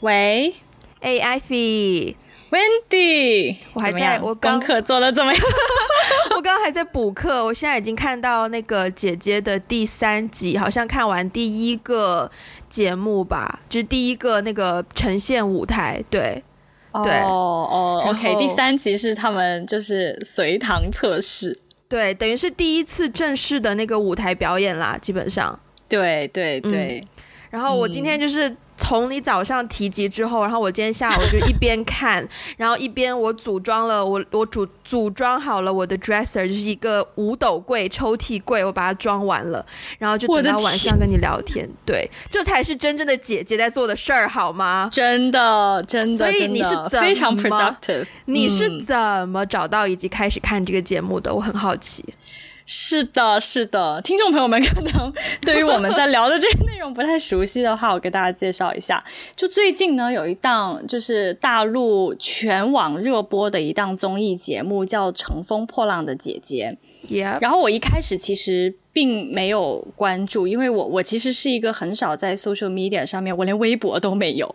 喂，哎、hey,，Ivy，Wendy，我还在，我功课做的怎么样？我刚刚还在补课，我现在已经看到那个姐姐的第三集，好像看完第一个节目吧，就是第一个那个呈现舞台，对，对，哦哦，OK，第三集是他们就是随堂测试，对，等于是第一次正式的那个舞台表演啦，基本上，对对对。嗯然后我今天就是从你早上提及之后，然后我今天下午就一边看，然后一边我组装了我我组组装好了我的 dresser，就是一个五斗柜、抽屉柜，我把它装完了，然后就等到晚上跟你聊天。对，这才是真正的姐姐在做的事儿，好吗？真的，真的。所以你是怎么非常 productive？你是怎么找到以及开始看这个节目的？我很好奇。是的，是的，听众朋友们可能对于我们在聊的这个内容不太熟悉的话，我给大家介绍一下。就最近呢，有一档就是大陆全网热播的一档综艺节目，叫《乘风破浪的姐姐》。然后我一开始其实并没有关注，因为我我其实是一个很少在 social media 上面，我连微博都没有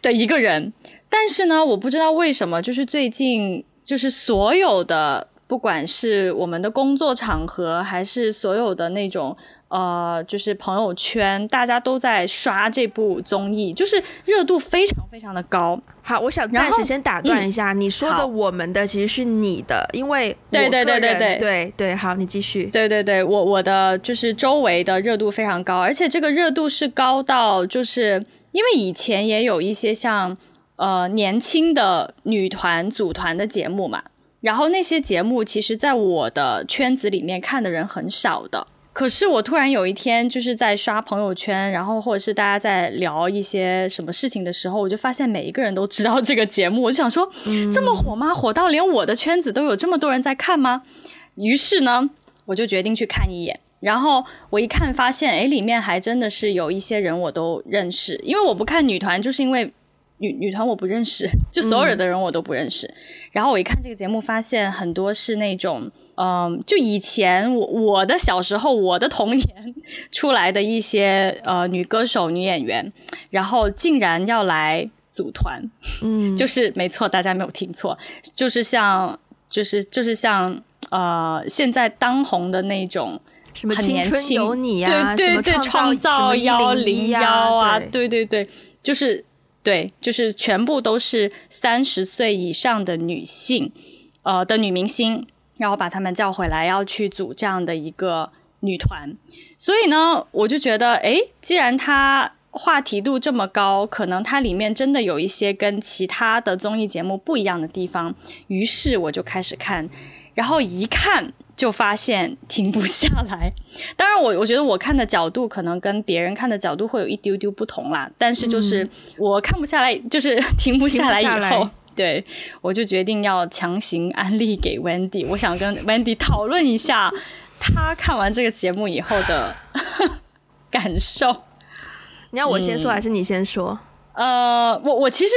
的一个人。但是呢，我不知道为什么，就是最近就是所有的。不管是我们的工作场合，还是所有的那种呃，就是朋友圈，大家都在刷这部综艺，就是热度非常非常的高。好，我想暂时先打断一下，嗯、你说的我们的其实是你的，因为对对对对对对对，好，你继续。对对对，我我的就是周围的热度非常高，而且这个热度是高到，就是因为以前也有一些像呃年轻的女团组团的节目嘛。然后那些节目，其实在我的圈子里面看的人很少的。可是我突然有一天，就是在刷朋友圈，然后或者是大家在聊一些什么事情的时候，我就发现每一个人都知道这个节目。我就想说，这么火吗？火到连我的圈子都有这么多人在看吗？于是呢，我就决定去看一眼。然后我一看，发现，诶，里面还真的是有一些人我都认识。因为我不看女团，就是因为。女女团我不认识，就所有的人我都不认识。嗯、然后我一看这个节目，发现很多是那种，嗯，就以前我我的小时候，我的童年出来的一些呃女歌手、女演员，然后竟然要来组团，嗯，就是没错，大家没有听错，就是像，就是就是像呃现在当红的那种什么青春有你啊，对对对，创造幺零幺啊，对对对，就是。对，就是全部都是三十岁以上的女性，呃的女明星，然后把她们叫回来，要去组这样的一个女团。所以呢，我就觉得，诶，既然它话题度这么高，可能它里面真的有一些跟其他的综艺节目不一样的地方。于是我就开始看，然后一看。就发现停不下来，当然我我觉得我看的角度可能跟别人看的角度会有一丢丢不同啦，但是就是我看不下来，就是停不下来以后，对，我就决定要强行安利给 Wendy，我想跟 Wendy 讨论一下他看完这个节目以后的 感受。你要我先说还是你先说？嗯、呃，我我其实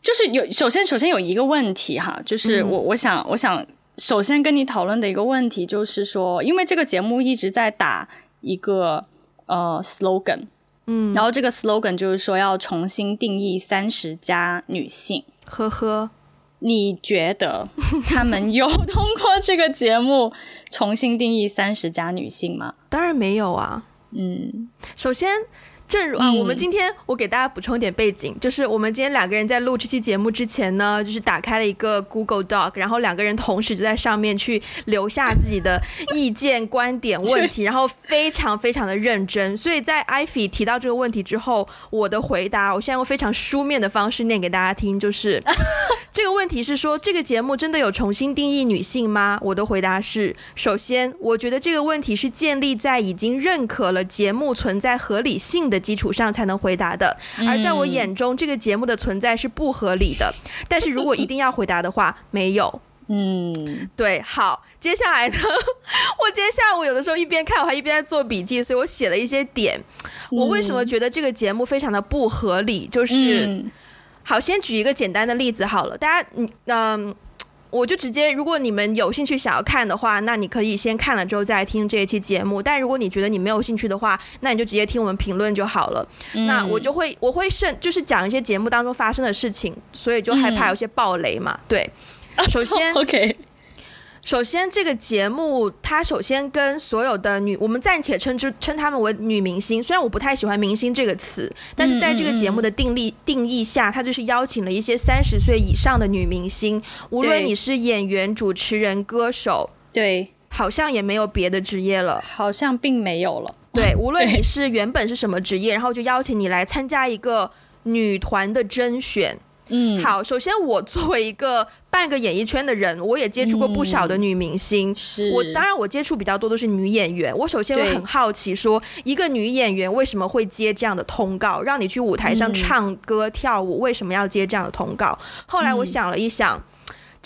就是有，首先首先有一个问题哈，就是我我想我想。首先跟你讨论的一个问题就是说，因为这个节目一直在打一个呃 slogan，嗯，然后这个 slogan 就是说要重新定义三十加女性。呵呵，你觉得他们有通过这个节目重新定义三十加女性吗？当然没有啊。嗯，首先。正如啊，我们今天我给大家补充一点背景，就是我们今天两个人在录这期节目之前呢，就是打开了一个 Google Doc，然后两个人同时就在上面去留下自己的意见、观点、问题，然后非常非常的认真。所以在 Ivy 提到这个问题之后，我的回答，我现在用非常书面的方式念给大家听，就是 这个问题是说，这个节目真的有重新定义女性吗？我的回答是，首先，我觉得这个问题是建立在已经认可了节目存在合理性的基础上才能回答的，而在我眼中，这个节目的存在是不合理的。但是如果一定要回答的话，没有。嗯，对，好，接下来呢，我今天下午有的时候一边看，我还一边在做笔记，所以我写了一些点。我为什么觉得这个节目非常的不合理？就是，好，先举一个简单的例子好了，大家，嗯。我就直接，如果你们有兴趣想要看的话，那你可以先看了之后再来听这一期节目。但如果你觉得你没有兴趣的话，那你就直接听我们评论就好了。嗯、那我就会我会甚就是讲一些节目当中发生的事情，所以就害怕有些暴雷嘛。嗯、对，首先 OK。首先，这个节目它首先跟所有的女，我们暂且称之称她们为女明星。虽然我不太喜欢“明星”这个词，但是在这个节目的定力定义下，它就是邀请了一些三十岁以上的女明星。无论你是演员、主持人、歌手，对，好像也没有别的职业了，好像并没有了。对，无论你是原本是什么职业，然后就邀请你来参加一个女团的甄选。嗯，好，首先我作为一个半个演艺圈的人，我也接触过不少的女明星。嗯、是我当然我接触比较多都是女演员。我首先会很好奇，说一个女演员为什么会接这样的通告，让你去舞台上唱歌、嗯、跳舞，为什么要接这样的通告？后来我想了一想。嗯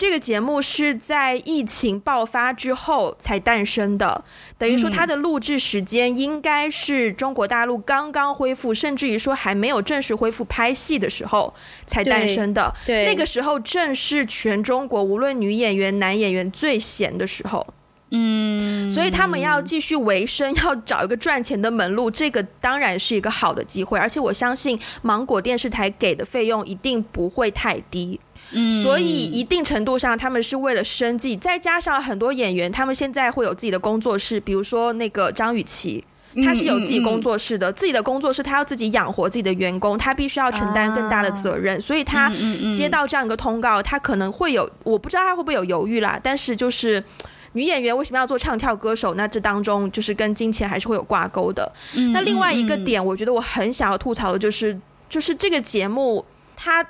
这个节目是在疫情爆发之后才诞生的，等于说它的录制时间应该是中国大陆刚刚恢复，甚至于说还没有正式恢复拍戏的时候才诞生的。对，那个时候正是全中国无论女演员、男演员最闲的时候。嗯，所以他们要继续维生，要找一个赚钱的门路，这个当然是一个好的机会，而且我相信芒果电视台给的费用一定不会太低。嗯，所以一定程度上，他们是为了生计，再加上很多演员，他们现在会有自己的工作室，比如说那个张雨绮，他是有自己工作室的，自己的工作室，他要自己养活自己的员工，他必须要承担更大的责任，所以他接到这样一个通告，他可能会有，我不知道他会不会有犹豫啦，但是就是女演员为什么要做唱跳歌手？那这当中就是跟金钱还是会有挂钩的。那另外一个点，我觉得我很想要吐槽的就是，就是这个节目它。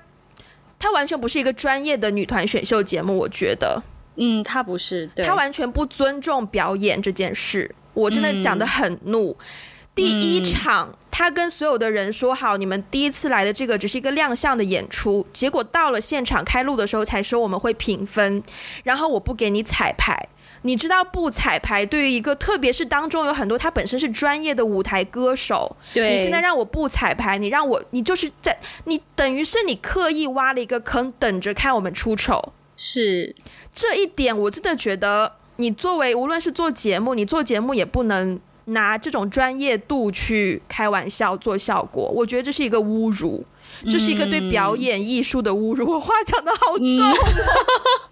它完全不是一个专业的女团选秀节目，我觉得，嗯，他不是，对，她完全不尊重表演这件事，我真的讲的很怒。嗯、第一场，他跟所有的人说好，你们第一次来的这个只是一个亮相的演出，结果到了现场开录的时候才说我们会评分，然后我不给你彩排。你知道不彩排对于一个，特别是当中有很多他本身是专业的舞台歌手，对，你现在让我不彩排，你让我，你就是在，你等于是你刻意挖了一个坑，等着看我们出丑。是这一点，我真的觉得，你作为无论是做节目，你做节目也不能拿这种专业度去开玩笑做效果。我觉得这是一个侮辱，这是一个对表演艺术的侮辱。我话讲的好重。嗯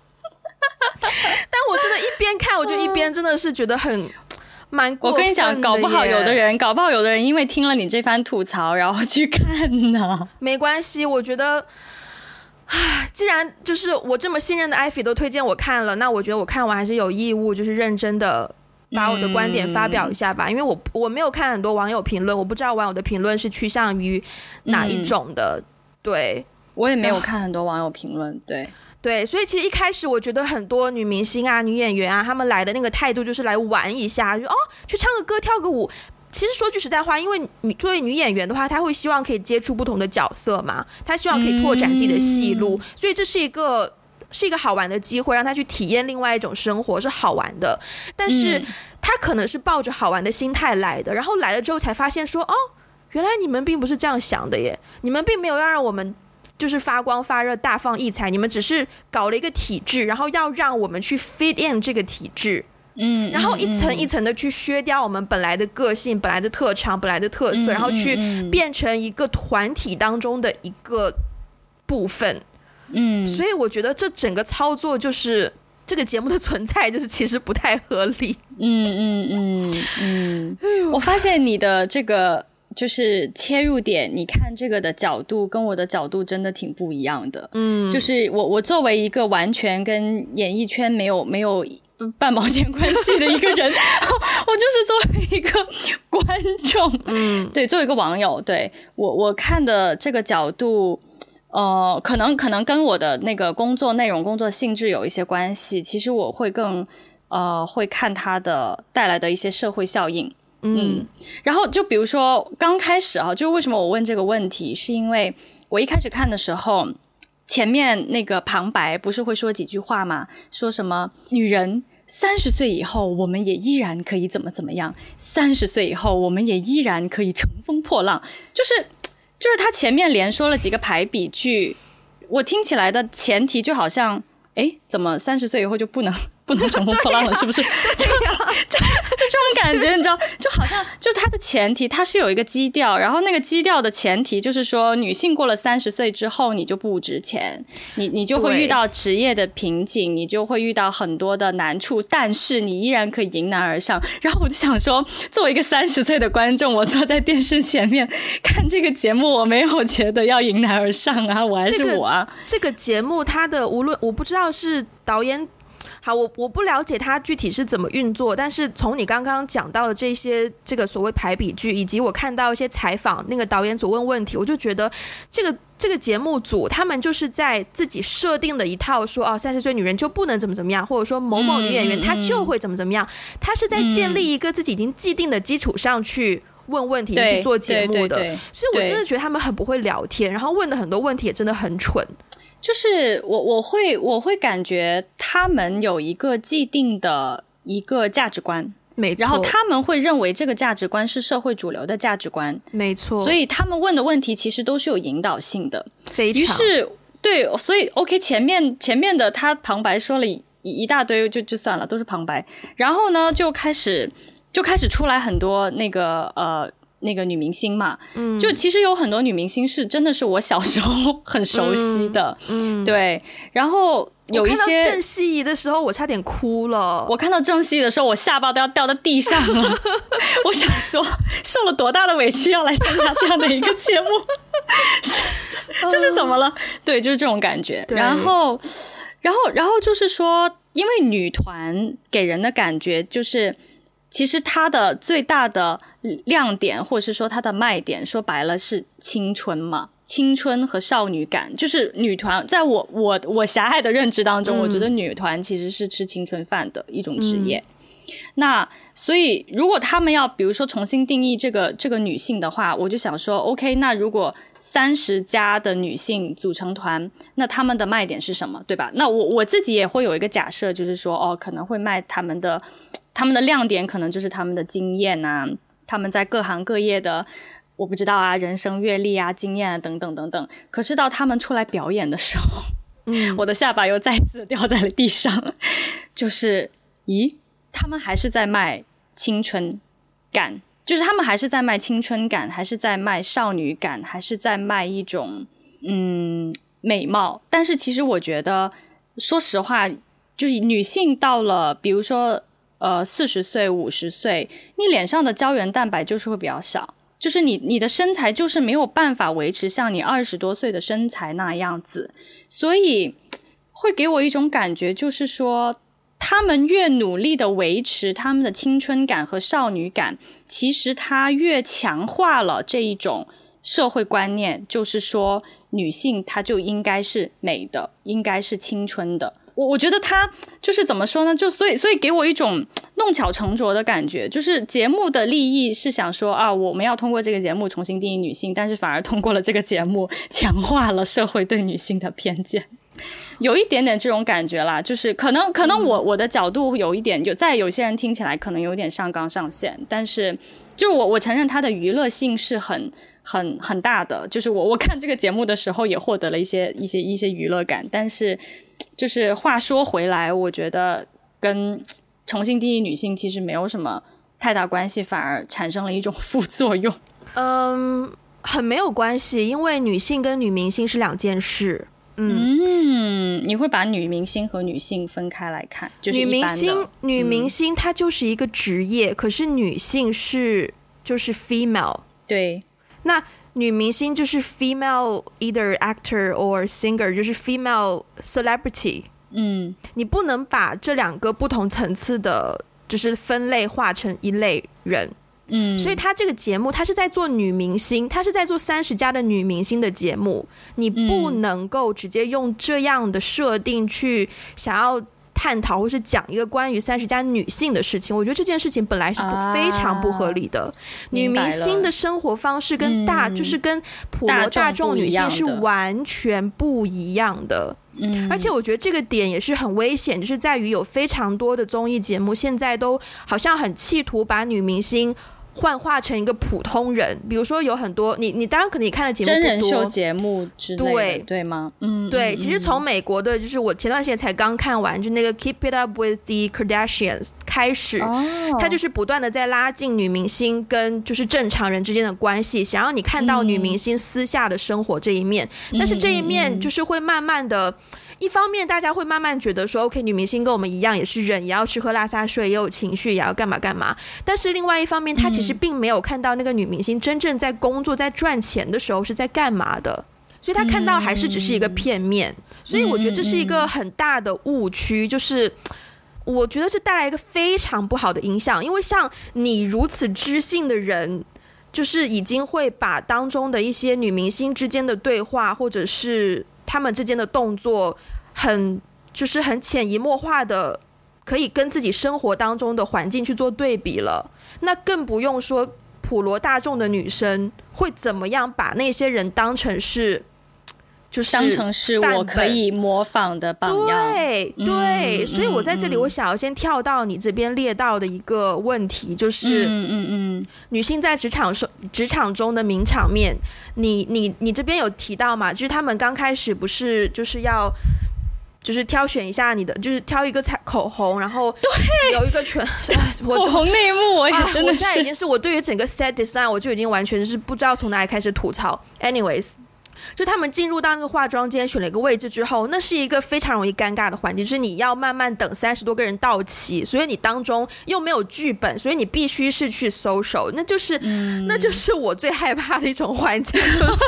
但我真的，一边看我就一边真的是觉得很蛮过。我跟你讲，搞不好有的人，搞不好有的人因为听了你这番吐槽，然后去看呢。没关系，我觉得，唉，既然就是我这么信任的艾菲都推荐我看了，那我觉得我看完还是有义务，就是认真的把我的观点发表一下吧。嗯、因为我我没有看很多网友评论，我不知道网友的评论是趋向于哪一种的。嗯、对，我也没有看很多网友评论，对。对，所以其实一开始我觉得很多女明星啊、女演员啊，她们来的那个态度就是来玩一下，就哦，去唱个歌、跳个舞。其实说句实在话，因为女作为女演员的话，她会希望可以接触不同的角色嘛，她希望可以拓展自己的戏路，嗯、所以这是一个是一个好玩的机会，让她去体验另外一种生活是好玩的。但是她可能是抱着好玩的心态来的，然后来了之后才发现说，哦，原来你们并不是这样想的耶，你们并没有要让我们。就是发光发热、大放异彩，你们只是搞了一个体制，然后要让我们去 fit in 这个体制，嗯，然后一层一层的去削掉我们本来的个性、本来的特长、本来的特色，然后去变成一个团体当中的一个部分，嗯，所以我觉得这整个操作就是这个节目的存在就是其实不太合理，嗯嗯嗯嗯，嗯，我发现你的这个。就是切入点，你看这个的角度跟我的角度真的挺不一样的。嗯，就是我我作为一个完全跟演艺圈没有没有半毛钱关系的一个人，我就是作为一个观众，嗯，对，作为一个网友，对我我看的这个角度，呃，可能可能跟我的那个工作内容、工作性质有一些关系。其实我会更呃会看它的带来的一些社会效应。嗯，然后就比如说刚开始啊，就为什么我问这个问题，是因为我一开始看的时候，前面那个旁白不是会说几句话吗？说什么女人三十岁以后，我们也依然可以怎么怎么样；三十岁以后，我们也依然可以乘风破浪。就是就是他前面连说了几个排比句，我听起来的前提就好像哎，怎么三十岁以后就不能不能乘风破浪了？是不是？这样就就这种感觉，你知道，就好像就它的前提，它是有一个基调，然后那个基调的前提就是说，女性过了三十岁之后，你就不值钱，你你就会遇到职业的瓶颈，你就会遇到很多的难处，但是你依然可以迎难而上。然后我就想说，作为一个三十岁的观众，我坐在电视前面看这个节目，我没有觉得要迎难而上啊，我还是我啊。这个、这个节目它的无论我不知道。是导演好，我我不了解他具体是怎么运作，但是从你刚刚讲到的这些这个所谓排比句，以及我看到一些采访，那个导演组问问题，我就觉得这个这个节目组他们就是在自己设定的一套说哦，三十岁女人就不能怎么怎么样，或者说某某女演员她就会怎么怎么样，他是在建立一个自己已经既定的基础上去问问题去做节目的，所以我真的觉得他们很不会聊天，然后问的很多问题也真的很蠢。就是我我会我会感觉他们有一个既定的一个价值观，没错，然后他们会认为这个价值观是社会主流的价值观，没错，所以他们问的问题其实都是有引导性的，非常。于是对，所以 OK 前面前面的他旁白说了一一大堆就就算了，都是旁白，然后呢就开始就开始出来很多那个呃。那个女明星嘛，嗯，就其实有很多女明星是真的是我小时候很熟悉的，嗯，嗯对。然后有一些郑希怡的时候，我差点哭了。我看到郑希怡的时候，我下巴都要掉到地上了。我想说，受了多大的委屈要来参加这样的一个节目，这是怎么了？对，就是这种感觉。然后，然后，然后就是说，因为女团给人的感觉就是。其实她的最大的亮点，或者是说它的卖点，说白了是青春嘛，青春和少女感，就是女团。在我我我狭隘的认知当中，嗯、我觉得女团其实是吃青春饭的一种职业。嗯、那所以，如果他们要比如说重新定义这个这个女性的话，我就想说，OK，那如果三十加的女性组成团，那他们的卖点是什么，对吧？那我我自己也会有一个假设，就是说，哦，可能会卖他们的。他们的亮点可能就是他们的经验啊，他们在各行各业的，我不知道啊，人生阅历啊、经验啊等等等等。可是到他们出来表演的时候，嗯，我的下巴又再次掉在了地上。就是，咦，他们还是在卖青春感，就是他们还是在卖青春感，还是在卖少女感，还是在卖一种嗯美貌。但是其实我觉得，说实话，就是女性到了，比如说。呃，四十岁、五十岁，你脸上的胶原蛋白就是会比较少，就是你你的身材就是没有办法维持像你二十多岁的身材那样子，所以会给我一种感觉，就是说，他们越努力的维持他们的青春感和少女感，其实他越强化了这一种社会观念，就是说，女性她就应该是美的，应该是青春的。我我觉得他就是怎么说呢？就所以所以给我一种弄巧成拙的感觉，就是节目的利益是想说啊，我们要通过这个节目重新定义女性，但是反而通过了这个节目强化了社会对女性的偏见，有一点点这种感觉啦。就是可能可能我我的角度有一点，有在有些人听起来可能有点上纲上线，但是就我我承认它的娱乐性是很很很大的。就是我我看这个节目的时候也获得了一些一些一些娱乐感，但是。就是话说回来，我觉得跟重新定义女性其实没有什么太大关系，反而产生了一种副作用。嗯，很没有关系，因为女性跟女明星是两件事。嗯，嗯，你会把女明星和女性分开来看？就是女明星，女明星她就是一个职业，嗯，可是女性是就是 female。对，那。女明星就是 female either actor or singer，就是 female celebrity。嗯，你不能把这两个不同层次的，就是分类化成一类人。嗯，所以他这个节目，他是在做女明星，他是在做三十加的女明星的节目，你不能够直接用这样的设定去想要。探讨或是讲一个关于三十加女性的事情，我觉得这件事情本来是不非常不合理的。啊、女明星的生活方式跟大、嗯、就是跟普罗大众女性是完全不一样的。嗯，而且我觉得这个点也是很危险，就是在于有非常多的综艺节目现在都好像很企图把女明星幻化成一个普通人，比如说有很多你你当然可能你看的节目真人秀节目之类的，对对吗？嗯，对。其实从美国的，就是我前段时间才刚看完，就那个 Keep It Up with the Kardashians 开始，哦，他就是不断的在拉近女明星跟就是正常人之间的关系，想要你看到女明星私下的生活这一面，嗯，但是这一面就是会慢慢的。一方面，大家会慢慢觉得说，OK，女明星跟我们一样，也是人，也要吃喝拉撒睡，也有情绪，也要干嘛干嘛。但是另外一方面，他其实并没有看到那个女明星真正在工作、在赚钱的时候是在干嘛的，所以他看到还是只是一个片面。所以我觉得这是一个很大的误区，就是我觉得是带来一个非常不好的影响，因为像你如此知性的人，就是已经会把当中的一些女明星之间的对话，或者是。他们之间的动作很，就是很潜移默化的，可以跟自己生活当中的环境去做对比了。那更不用说普罗大众的女生会怎么样把那些人当成是。就是当成是我可以模仿的榜样，对对、嗯，所以我在这里，我想要先跳到你这边列到的一个问题，就是，嗯嗯嗯，女性在职场中职场中的名场面，你你你这边有提到嘛？就是他们刚开始不是就是要，就是挑选一下你的，就是挑一个彩口红，然后对有一个全 口红内幕，我也真的是、啊、我现在已经是我对于整个 set design 我就已经完全是不知道从哪里开始吐槽，anyways。就他们进入到那个化妆间，选了一个位置之后，那是一个非常容易尴尬的环境，就是你要慢慢等三十多个人到齐，所以你当中又没有剧本，所以你必须是去 social，那就是、嗯，那就是我最害怕的一种环境，就是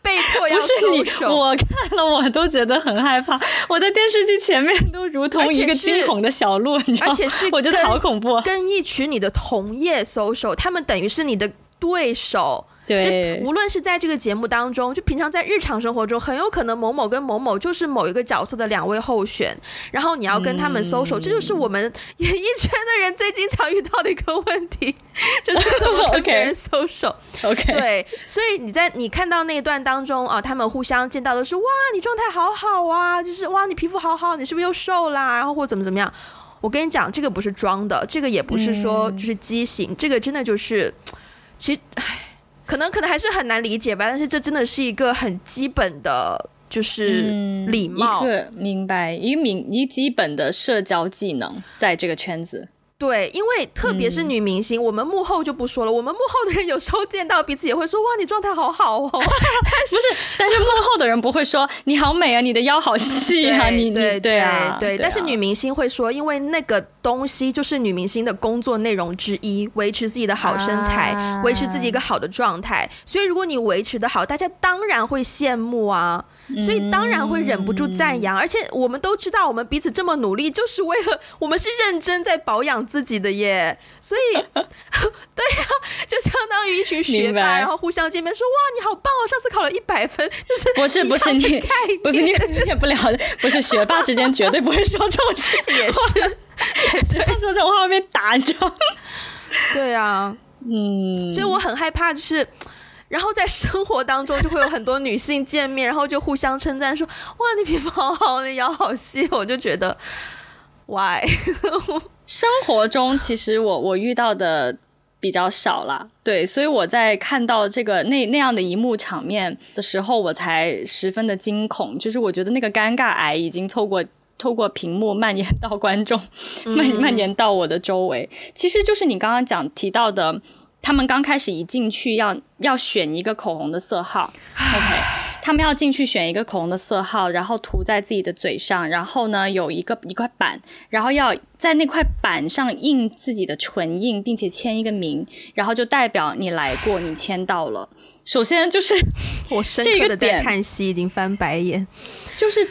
被迫要 social。我看了我都觉得很害怕，我在电视机前面都如同一个惊恐的小鹿，你知道吗？而且是 我觉得好恐怖，跟一群你的同业 social，他们等于是你的对手。对，无论是在这个节目当中，就平常在日常生活中，很有可能某某跟某某就是某一个角色的两位候选，然后你要跟他们 social，、嗯、这就是我们演艺圈的人最经常遇到的一个问题，就是怎么跟 别人 social。OK，对，所以你在你看到那一段当中啊，他们互相见到的是哇，你状态好好啊，就是哇，你皮肤好好，你是不是又瘦啦？然后或怎么怎么样？我跟你讲，这个不是装的，这个也不是说就是畸形、嗯，这个真的就是，其实唉。可能可能还是很难理解吧，但是这真的是一个很基本的，就是礼貌。嗯、明白，一个明一基本的社交技能，在这个圈子。对，因为特别是女明星、嗯，我们幕后就不说了。我们幕后的人有时候见到彼此也会说：“哇，你状态好好哦。”不是？但是幕后的人不会说：“你好美啊，你的腰好细啊。你”你对对啊，对。但是女明星会说，因为那个东西就是女明星的工作内容之一，维持自己的好身材，啊、维持自己一个好的状态。所以如果你维持的好，大家当然会羡慕啊。所以当然会忍不住赞扬、嗯，而且我们都知道，我们彼此这么努力，就是为了 我们是认真在保养自己的耶。所以，对呀、啊，就相当于一群学霸，然后互相见面说：“哇，你好棒哦，上次考了一百分。”就是不是不是你不是你理解不了的，不是学霸之间绝对不会说这种事，也是也是说这种话会被打，你知道吗？对啊，嗯，所以我很害怕，就是。然后在生活当中就会有很多女性见面，然后就互相称赞说：“哇，你皮肤好好，你腰好细。”我就觉得，why？生活中其实我我遇到的比较少啦，对，所以我在看到这个那那样的一幕场面的时候，我才十分的惊恐，就是我觉得那个尴尬癌已经透过透过屏幕蔓延到观众，蔓蔓延到我的周围。其实就是你刚刚讲提到的。他们刚开始一进去要要选一个口红的色号，OK，他们要进去选一个口红的色号，然后涂在自己的嘴上，然后呢有一个一块板，然后要在那块板上印自己的唇印，并且签一个名，然后就代表你来过，你签到了。首先就是我深刻的在看戏，已经翻白眼，就是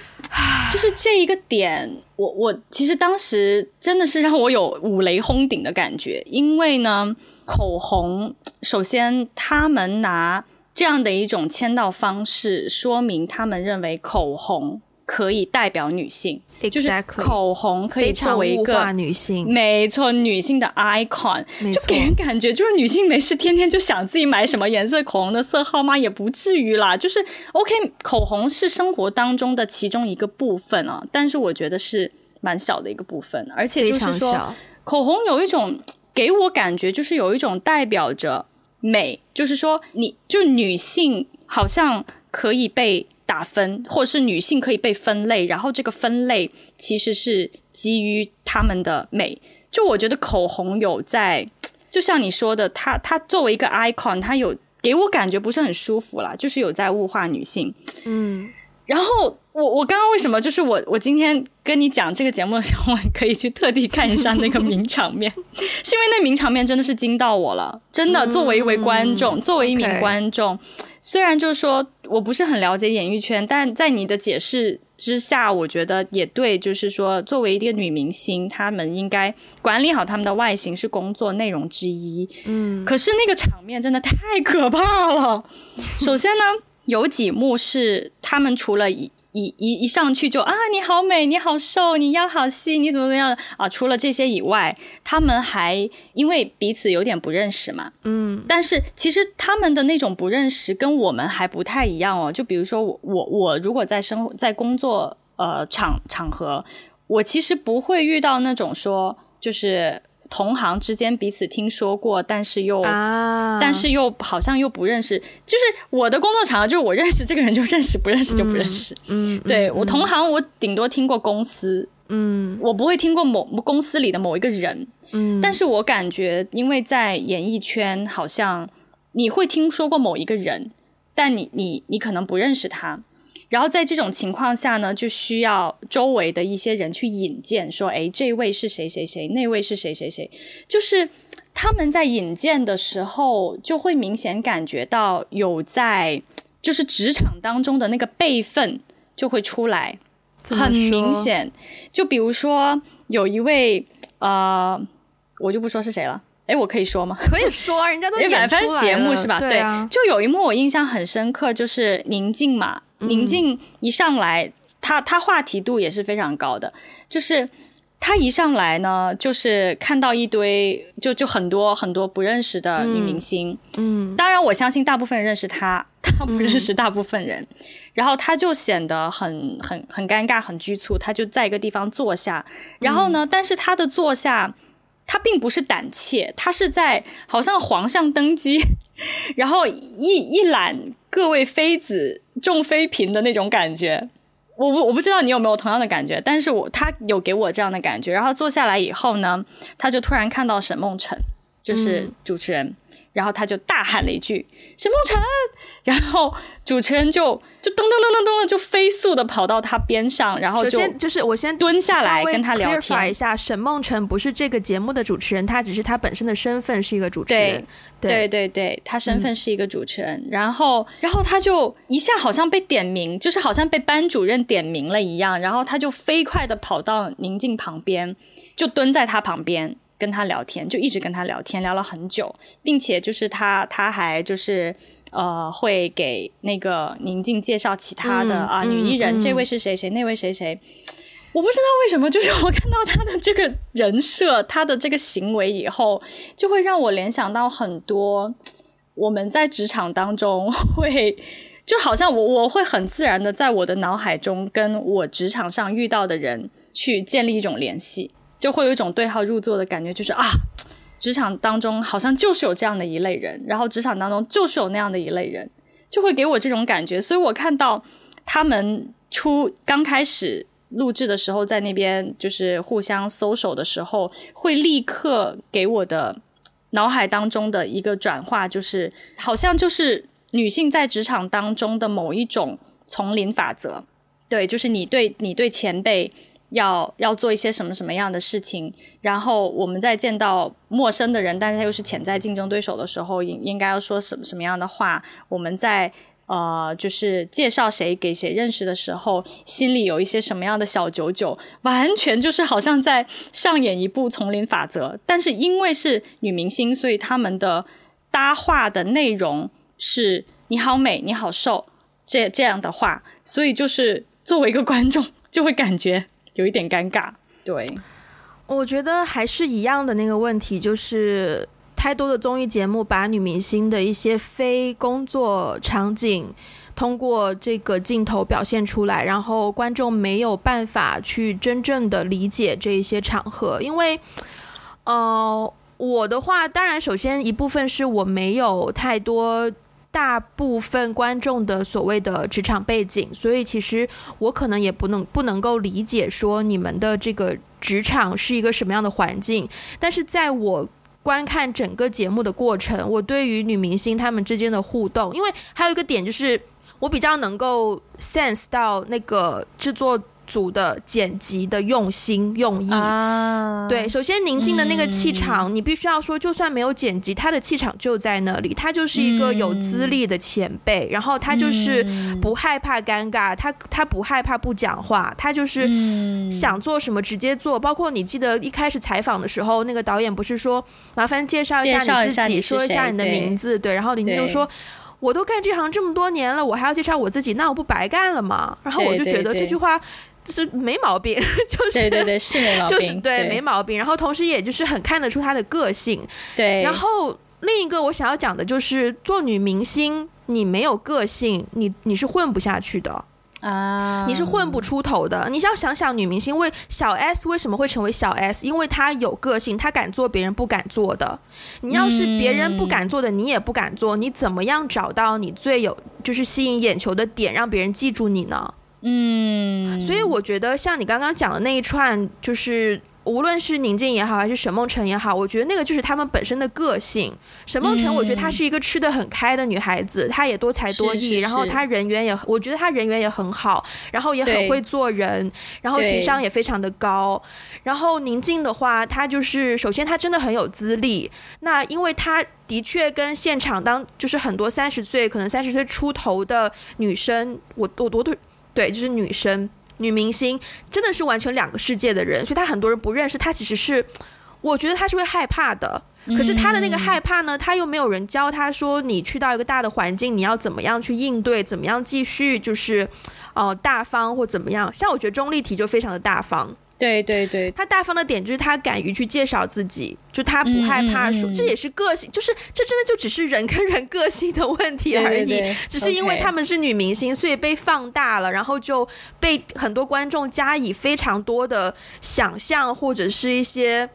就是这一个点，我我其实当时真的是让我有五雷轰顶的感觉，因为呢。口红，首先他们拿这样的一种签到方式，说明他们认为口红可以代表女性，Exactly. 就是口红可以作为一个女性，没错，女性的 icon，就给人感觉就是女性没事天天就想自己买什么颜色口红的色号吗？也不至于啦，就是 OK，口红是生活当中的其中一个部分啊，但是我觉得是蛮小的一个部分，而且就是说口红有一种。给我感觉就是有一种代表着美，就是说你就女性好像可以被打分，或者是女性可以被分类，然后这个分类其实是基于她们的美。就我觉得口红有在，就像你说的，它它作为一个 icon，它有给我感觉不是很舒服啦，就是有在物化女性。嗯，然后我我刚刚为什么就是我我今天跟你讲这个节目的时候，我可以去特地看一下那个名场面，是因为那名场面真的是惊到我了，真的。作为一位观众，作为一名观众虽然就是说我不是很了解演艺圈，但在你的解释。之下，我觉得也对，就是说，作为一个女明星，她们应该管理好她们的外形是工作内容之一。嗯，可是那个场面真的太可怕了。首先呢，有几幕是他们除了一。一一一上去就啊，你好美，你好瘦，你腰好细，你怎么怎么样啊？除了这些以外，他们还因为彼此有点不认识嘛，嗯，但是其实他们的那种不认识跟我们还不太一样哦。就比如说我我我如果在生活在工作呃场场合，我其实不会遇到那种说就是。同行之间彼此听说过，但是又、啊，但是又好像又不认识。就是我的工作场合，就是我认识这个人就认识，不认识就不认识。嗯，对嗯我同行，我顶多听过公司，嗯，我不会听过某公司里的某一个人，嗯。但是我感觉，因为在演艺圈，好像你会听说过某一个人，但你你你可能不认识他。然后在这种情况下呢，就需要周围的一些人去引荐，说：“哎，这位是谁谁谁，那位是谁谁谁。”就是他们在引荐的时候，就会明显感觉到有在，就是职场当中的那个辈分就会出来，很明显。就比如说有一位呃，我就不说是谁了。哎，我可以说吗？可以说，人家都演出来了。反正节目是吧？对啊。对，就有一幕我印象很深刻，就是宁静嘛。宁静一上来，他他话题度也是非常高的。就是他一上来呢，就是看到一堆就就很多很多不认识的女明星。嗯，当然我相信大部分人认识他，他不认识大部分人。嗯、然后他就显得很很很尴尬，很拘促。他就在一个地方坐下，然后呢，嗯、但是他的坐下，他并不是胆怯，他是在好像皇上登基，然后一一览各位妃子。众妃嫔的那种感觉，我不我不知道你有没有同样的感觉，但是我他有给我这样的感觉。然后坐下来以后呢，他就突然看到沈梦辰，就是主持人。嗯然后他就大喊了一句“沈梦辰”，然后主持人就就噔噔噔噔噔的就飞速的跑到他边上，然后就先就是我先蹲下来跟他聊天一下。沈梦辰不是这个节目的主持人，他只是他本身的身份是一个主持人。对对对对，他身份是一个主持人。嗯、然后然后他就一下好像被点名，就是好像被班主任点名了一样，然后他就飞快的跑到宁静旁边，就蹲在他旁边。跟他聊天，就一直跟他聊天，聊了很久，并且就是他，他还就是呃，会给那个宁静介绍其他的、嗯、啊女艺人、嗯，这位是谁谁，那位谁谁，我不知道为什么，就是我看到他的这个人设，他的这个行为以后，就会让我联想到很多我们在职场当中会，就好像我我会很自然的在我的脑海中跟我职场上遇到的人去建立一种联系。就会有一种对号入座的感觉，就是啊，职场当中好像就是有这样的一类人，然后职场当中就是有那样的一类人，就会给我这种感觉。所以我看到他们出刚开始录制的时候，在那边就是互相搜手的时候，会立刻给我的脑海当中的一个转化，就是好像就是女性在职场当中的某一种丛林法则。对，就是你对你对前辈。要要做一些什么什么样的事情，然后我们在见到陌生的人，但是他又是潜在竞争对手的时候，应应该要说什么什么样的话？我们在呃，就是介绍谁给谁认识的时候，心里有一些什么样的小九九？完全就是好像在上演一部丛林法则。但是因为是女明星，所以他们的搭话的内容是“你好美，你好瘦”这这样的话，所以就是作为一个观众，就会感觉。有一点尴尬，对，我觉得还是一样的那个问题，就是太多的综艺节目把女明星的一些非工作场景通过这个镜头表现出来，然后观众没有办法去真正的理解这一些场合，因为，呃。我的话，当然首先一部分是我没有太多大部分观众的所谓的职场背景，所以其实我可能也不能不能够理解说你们的这个职场是一个什么样的环境。但是在我观看整个节目的过程，我对于女明星她们之间的互动，因为还有一个点就是我比较能够 sense 到那个制作。组的剪辑的用心用意，啊、对，首先宁静的那个气场，嗯、你必须要说，就算没有剪辑，他的气场就在那里，他就是一个有资历的前辈，嗯、然后他就是不害怕尴尬，他他不害怕不讲话，他就是想做什么直接做。包括你记得一开始采访的时候，那个导演不是说麻烦介绍一下你自己，说一下你的名字，对，对，然后宁静就说，我都干这行这么多年了，我还要介绍我自己，那我不白干了吗？然后我就觉得这句话。是没毛病，就是对对对，是没毛病，就是对，对没毛病。然后同时，也就是很看得出她的个性。对。然后另一个我想要讲的就是，做女明星，你没有个性，你你是混不下去的啊，你是混不出头的。你要想想，女明星为小 S 为什么会成为小 S？因为她有个性，她敢做别人不敢做的。你要是别人不敢做的，你也不敢做，你怎么样找到你最有就是吸引眼球的点，让别人记住你呢？嗯，所以我觉得像你刚刚讲的那一串，就是无论是宁静也好，还是沈梦辰也好，我觉得那个就是他们本身的个性。沈梦辰，我觉得她是一个吃的很开的女孩子，她也多才多艺，然后她人缘也，我觉得她人缘也很好，然后也很会做人，然后情商也非常的高。然后宁静的话，她就是首先她真的很有资历，那因为她的确跟现场当就是很多三十岁可能三十岁出头的女生，我我我都。对，就是女生、女明星，真的是完全两个世界的人，所以她很多人不认识她。其实是，我觉得她是会害怕的。可是她的那个害怕呢，她又没有人教她说，你去到一个大的环境，你要怎么样去应对，怎么样继续就是，呃，大方或怎么样。像我觉得钟丽缇就非常的大方。对对对，他大方的点就是他敢于去介绍自己，就他不害怕说，嗯嗯、这也是个性，就是这真的就只是人跟人个性的问题而已，对对对，只是因为他们是女明星所以被放大了，然后就被很多观众加以非常多的想象或者是一些，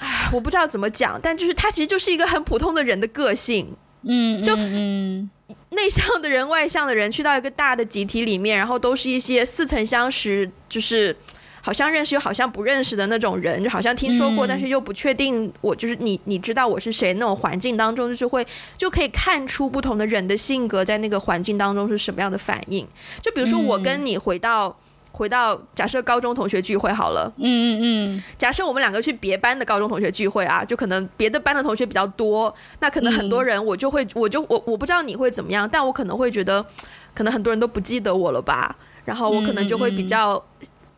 唉，我不知道怎么讲，但就是他其实就是一个很普通的人的个性，嗯，就嗯，内向的人、外向的人去到一个大的集体里面，然后都是一些似曾相识，就是。好像认识又好像不认识的那种人，就好像听说过，但是又不确定。我就是你，你知道我是谁？那种环境当中，就是会就可以看出不同的人的性格在那个环境当中是什么样的反应。就比如说我跟你回到回到假设高中同学聚会好了，嗯嗯嗯，假设我们两个去别班的高中同学聚会啊，就可能别的班的同学比较多，那可能很多人我就会我就我我不知道你会怎么样，但我可能会觉得可能很多人都不记得我了吧，然后我可能就会比较。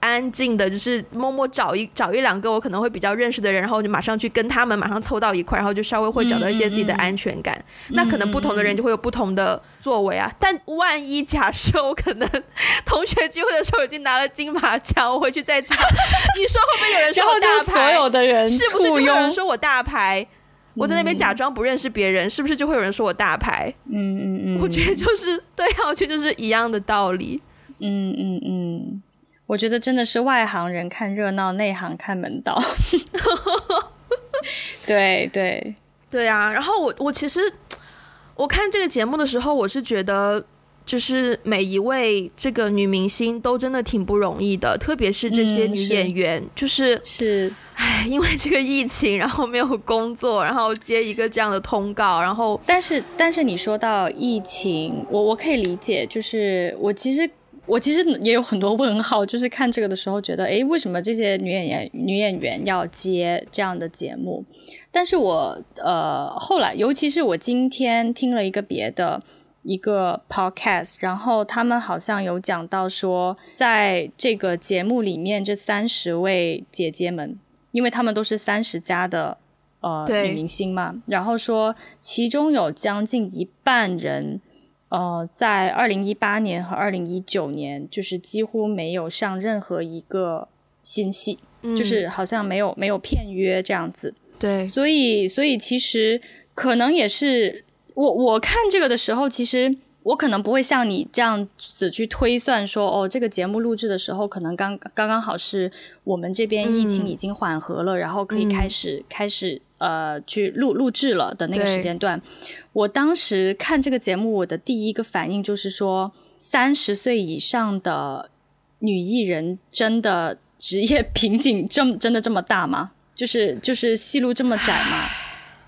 安静的，就是默默找一找一两个我可能会比较认识的人，然后就马上去跟他们马上凑到一块，然后就稍微会找到一些自己的安全感。那可能不同的人就会有不同的作为啊。嗯、但万一假设我可能同学聚会的时候已经拿了金马奖，我回去再讲，你说会不会有人说我大牌？所有的人是不是就会有人说我大牌？我在那边假装不认识别人，是不是就会有人说我大牌？嗯嗯嗯，我觉得就是对啊，我觉得就是一样的道理。嗯嗯嗯。我觉得真的是外行人看热闹，内行看门道。对对对啊！然后我我其实我看这个节目的时候，我是觉得就是每一位这个女明星都真的挺不容易的，特别是这些女演员，就是是唉，因为这个疫情，然后没有工作，然后接一个这样的通告，然后但是但是你说到疫情，我我可以理解，就是我其实。我其实也有很多问号，就是看这个的时候觉得，诶，为什么这些女演员女演员要接这样的节目？但是我呃后来，尤其是我今天听了一个别的一个 podcast，然后他们好像有讲到说，在这个节目里面，这三十位姐姐们，因为她们都是三十加的呃女明星嘛，然后说其中有将近一半人。呃，在二零一八年和二零一九年，就是几乎没有上任何一个新戏，嗯、就是好像没有没有片约这样子。对，所以所以其实可能也是我我看这个的时候，其实我可能不会像你这样子去推算说，哦，这个节目录制的时候可能刚刚刚好是我们这边疫情已经缓和了，嗯、然后可以开始、嗯、开始。呃去录录制了的那个时间段。我当时看这个节目，我的第一个反应就是说，三十岁以上的女艺人真的职业瓶颈这么真的这么大吗？就是就是戏路这么窄吗？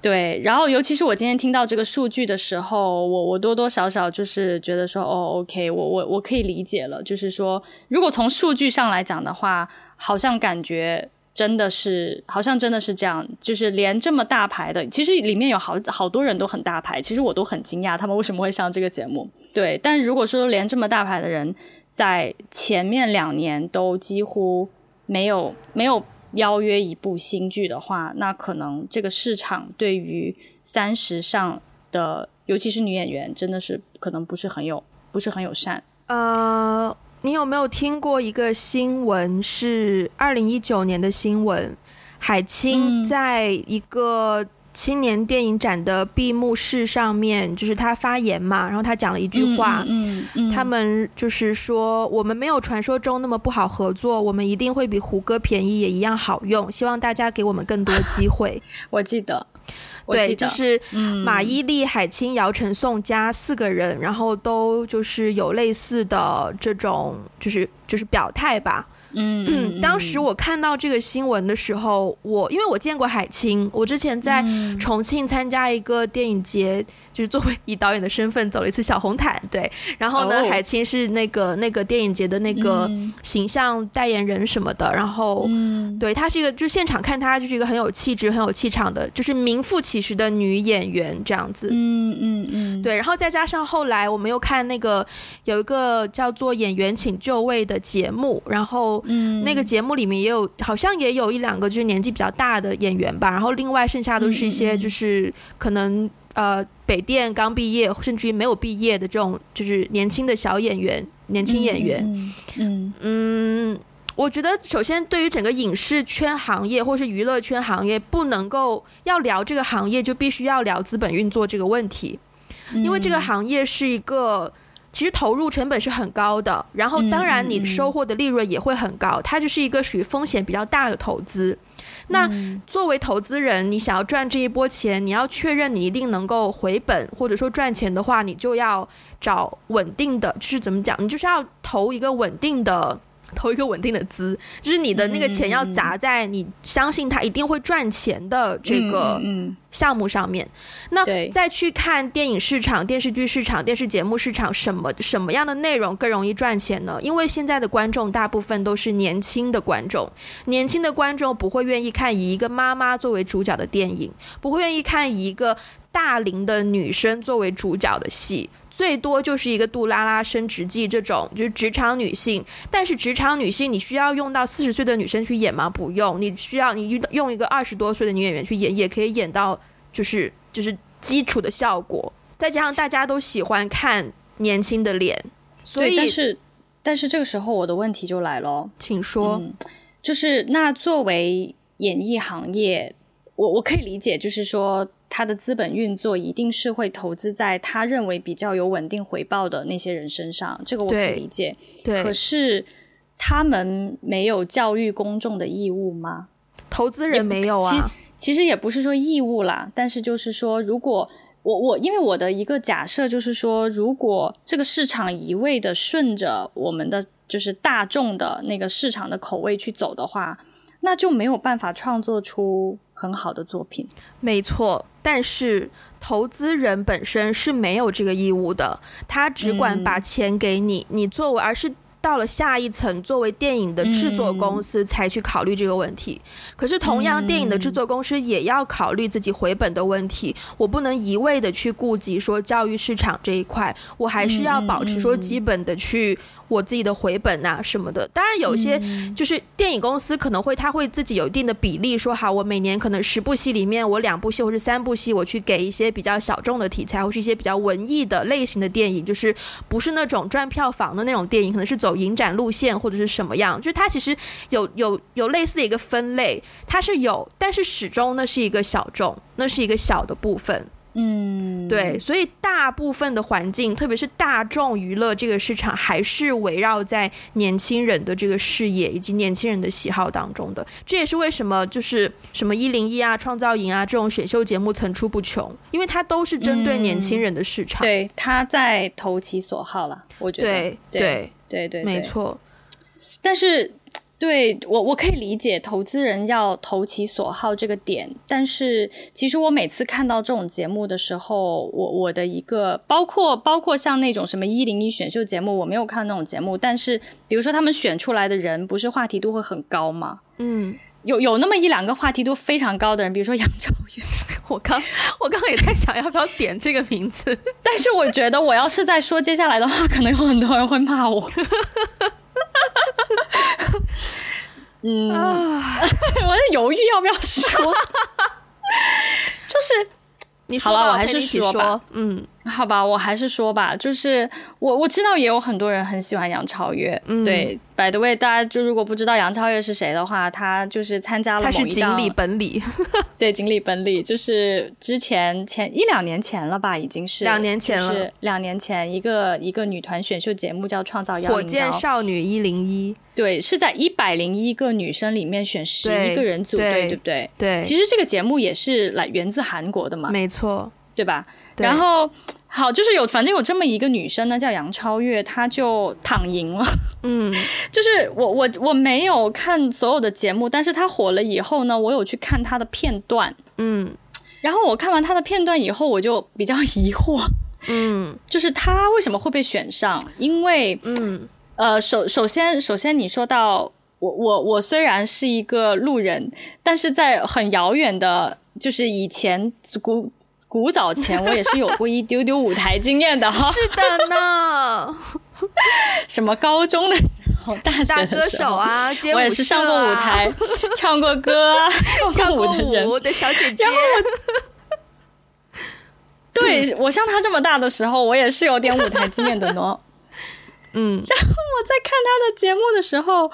对。然后尤其是我今天听到这个数据的时候，我我多多少少就是觉得说，哦，OK，我我我可以理解了。就是说，如果从数据上来讲的话，好像感觉。真的是，好像真的是这样，就是连这么大牌的，其实里面有好好多人都很大牌，其实我都很惊讶他们为什么会上这个节目。对，但如果说连这么大牌的人在前面两年都几乎没有没有邀约一部新剧的话，那可能这个市场对于三十上的，尤其是女演员，真的是可能不是很有，不是很友善。呃。你有没有听过一个新闻？是二零一九年的新闻，海清在一个青年电影展的闭幕式上面，就是他发言嘛，然后他讲了一句话，嗯嗯嗯、他们就是说，我们没有传说中那么不好合作，我们一定会比胡歌便宜也一样好用，希望大家给我们更多机会。我记得。对，就是马伊琍、海清、姚晨、宋佳四个人，然后都就是有类似的这种，就是就是表态吧。嗯嗯，当时我看到这个新闻的时候，我因为我见过海清，我之前在重庆参加一个电影节。就是作为以导演的身份走了一次小红毯，对，然后呢，oh. 海清是那个那个电影节的那个形象代言人什么的，然后，嗯，对，她是一个，就现场看她就是一个很有气质、很有气场的，就是名副其实的女演员这样子，嗯。嗯嗯，对，然后再加上后来我们又看那个有一个叫做《演员请就位》的节目，然后，嗯，那个节目里面也有好像也有一两个就是年纪比较大的演员吧，然后另外剩下都是一些就是可能。呃，北电刚毕业，甚至于没有毕业的这种，就是年轻的小演员，年轻演员。嗯嗯，嗯，我觉得首先对于整个影视圈行业或是娱乐圈行业，不能够要聊这个行业，就必须要聊资本运作这个问题，因为这个行业是一个其实投入成本是很高的，然后当然你收获的利润也会很高，它就是一个属于风险比较大的投资。那作为投资人，你想要赚这一波钱，你要确认你一定能够回本，或者说赚钱的话，你就要找稳定的，就是怎么讲，你就是要投一个稳定的。投一个稳定的资，就是你的那个钱要砸在你相信它一定会赚钱的这个项目上面。那再去看电影市场、电视剧市场、电视节目市场，什么什么样的内容更容易赚钱呢？因为现在的观众大部分都是年轻的观众，年轻的观众不会愿意看以一个妈妈作为主角的电影，不会愿意看以一个大龄的女生作为主角的戏。最多就是一个杜拉拉升职记这种，就是职场女性。但是职场女性，你需要用到四十岁的女生去演吗？不用，你需要你用一个二十多岁的女演员去演，也可以演到就是就是基础的效果。再加上大家都喜欢看年轻的脸，所以但是但是这个时候我的问题就来了，请说，嗯，就是那作为演艺行业，我我可以理解，就是说。他的资本运作一定是会投资在他认为比较有稳定回报的那些人身上，这个我可以理解。对，可是他们没有教育公众的义务吗？投资人没有啊。其实也不是说义务啦，但是就是说，如果我我因为我的一个假设就是说，如果这个市场一味的顺着我们的就是大众的那个市场的口味去走的话，那就没有办法创作出很好的作品。没错。但是投资人本身是没有这个义务的，他只管把钱给你，嗯、你作为，而是到了下一层，作为电影的制作公司才去考虑这个问题。嗯、可是同样，电影的制作公司也要考虑自己回本的问题。嗯、我不能一味的去顾及说教育市场这一块，我还是要保持说基本的去。我自己的回本呐、啊、什么的，当然有些就是电影公司可能会他会自己有一定的比例，说好我每年可能十部戏里面我两部戏或是三部戏我去给一些比较小众的题材或是一些比较文艺的类型的电影，就是不是那种赚票房的那种电影，可能是走影展路线或者是什么样，就是它其实有有有类似的一个分类，它是有，但是始终那是一个小众，那是一个小的部分。嗯，对，所以大部分的环境，特别是大众娱乐这个市场，还是围绕在年轻人的这个视野以及年轻人的喜好当中的。这也是为什么就是什么一零一啊、创造营啊这种选秀节目层出不穷，因为它都是针对年轻人的市场。嗯、对，他在投其所好了，我觉得。对对对对，对，没错。但是。对我，我可以理解投资人要投其所好这个点，但是其实我每次看到这种节目的时候，我我的一个包括包括像那种什么一零一选秀节目，我没有看那种节目，但是比如说他们选出来的人，不是话题度会很高吗？嗯，有有那么一两个话题度非常高的人，比如说杨超越，我刚我刚刚也在想要不要点这个名字，但是我觉得我要是在说接下来的话，可能有很多人会骂我。嗯，我在犹豫要不要说，就是你说好了，我还是说吧，嗯。好吧，我还是说吧，就是我我知道也有很多人很喜欢杨超越，嗯、对，by the way，大家就如果不知道杨超越是谁的话，他就是参加了某一档，他是锦鲤本鲤，对，锦鲤本鲤就是之前前一两年前了吧，已经是两年前了，是两年前一个一个女团选秀节目叫《创造101》，火箭少女一零一，对，是在一百零一个女生里面选十一个人组队，对，对不对？对，其实这个节目也是来源自韩国的嘛，没错，对吧？然后好，就是有，反正有这么一个女生呢，叫杨超越，她就躺赢了。嗯，就是我我我没有看所有的节目，但是她火了以后呢，我有去看她的片段。嗯，然后我看完她的片段以后，我就比较疑惑。嗯，就是她为什么会被选上？因为嗯呃，首首先首先你说到我我我虽然是一个路人，但是在很遥远的，就是以前古。古早前，我也是有过一丢丢舞台经验的哈。是的呢，什么高中的时候，大学大歌手啊，街舞啊，我也是上过舞台，唱过歌，跳过舞的小姐姐。对，我像他这么大的时候，我也是有点舞台经验的呢。嗯，然后我在看他的节目的时候，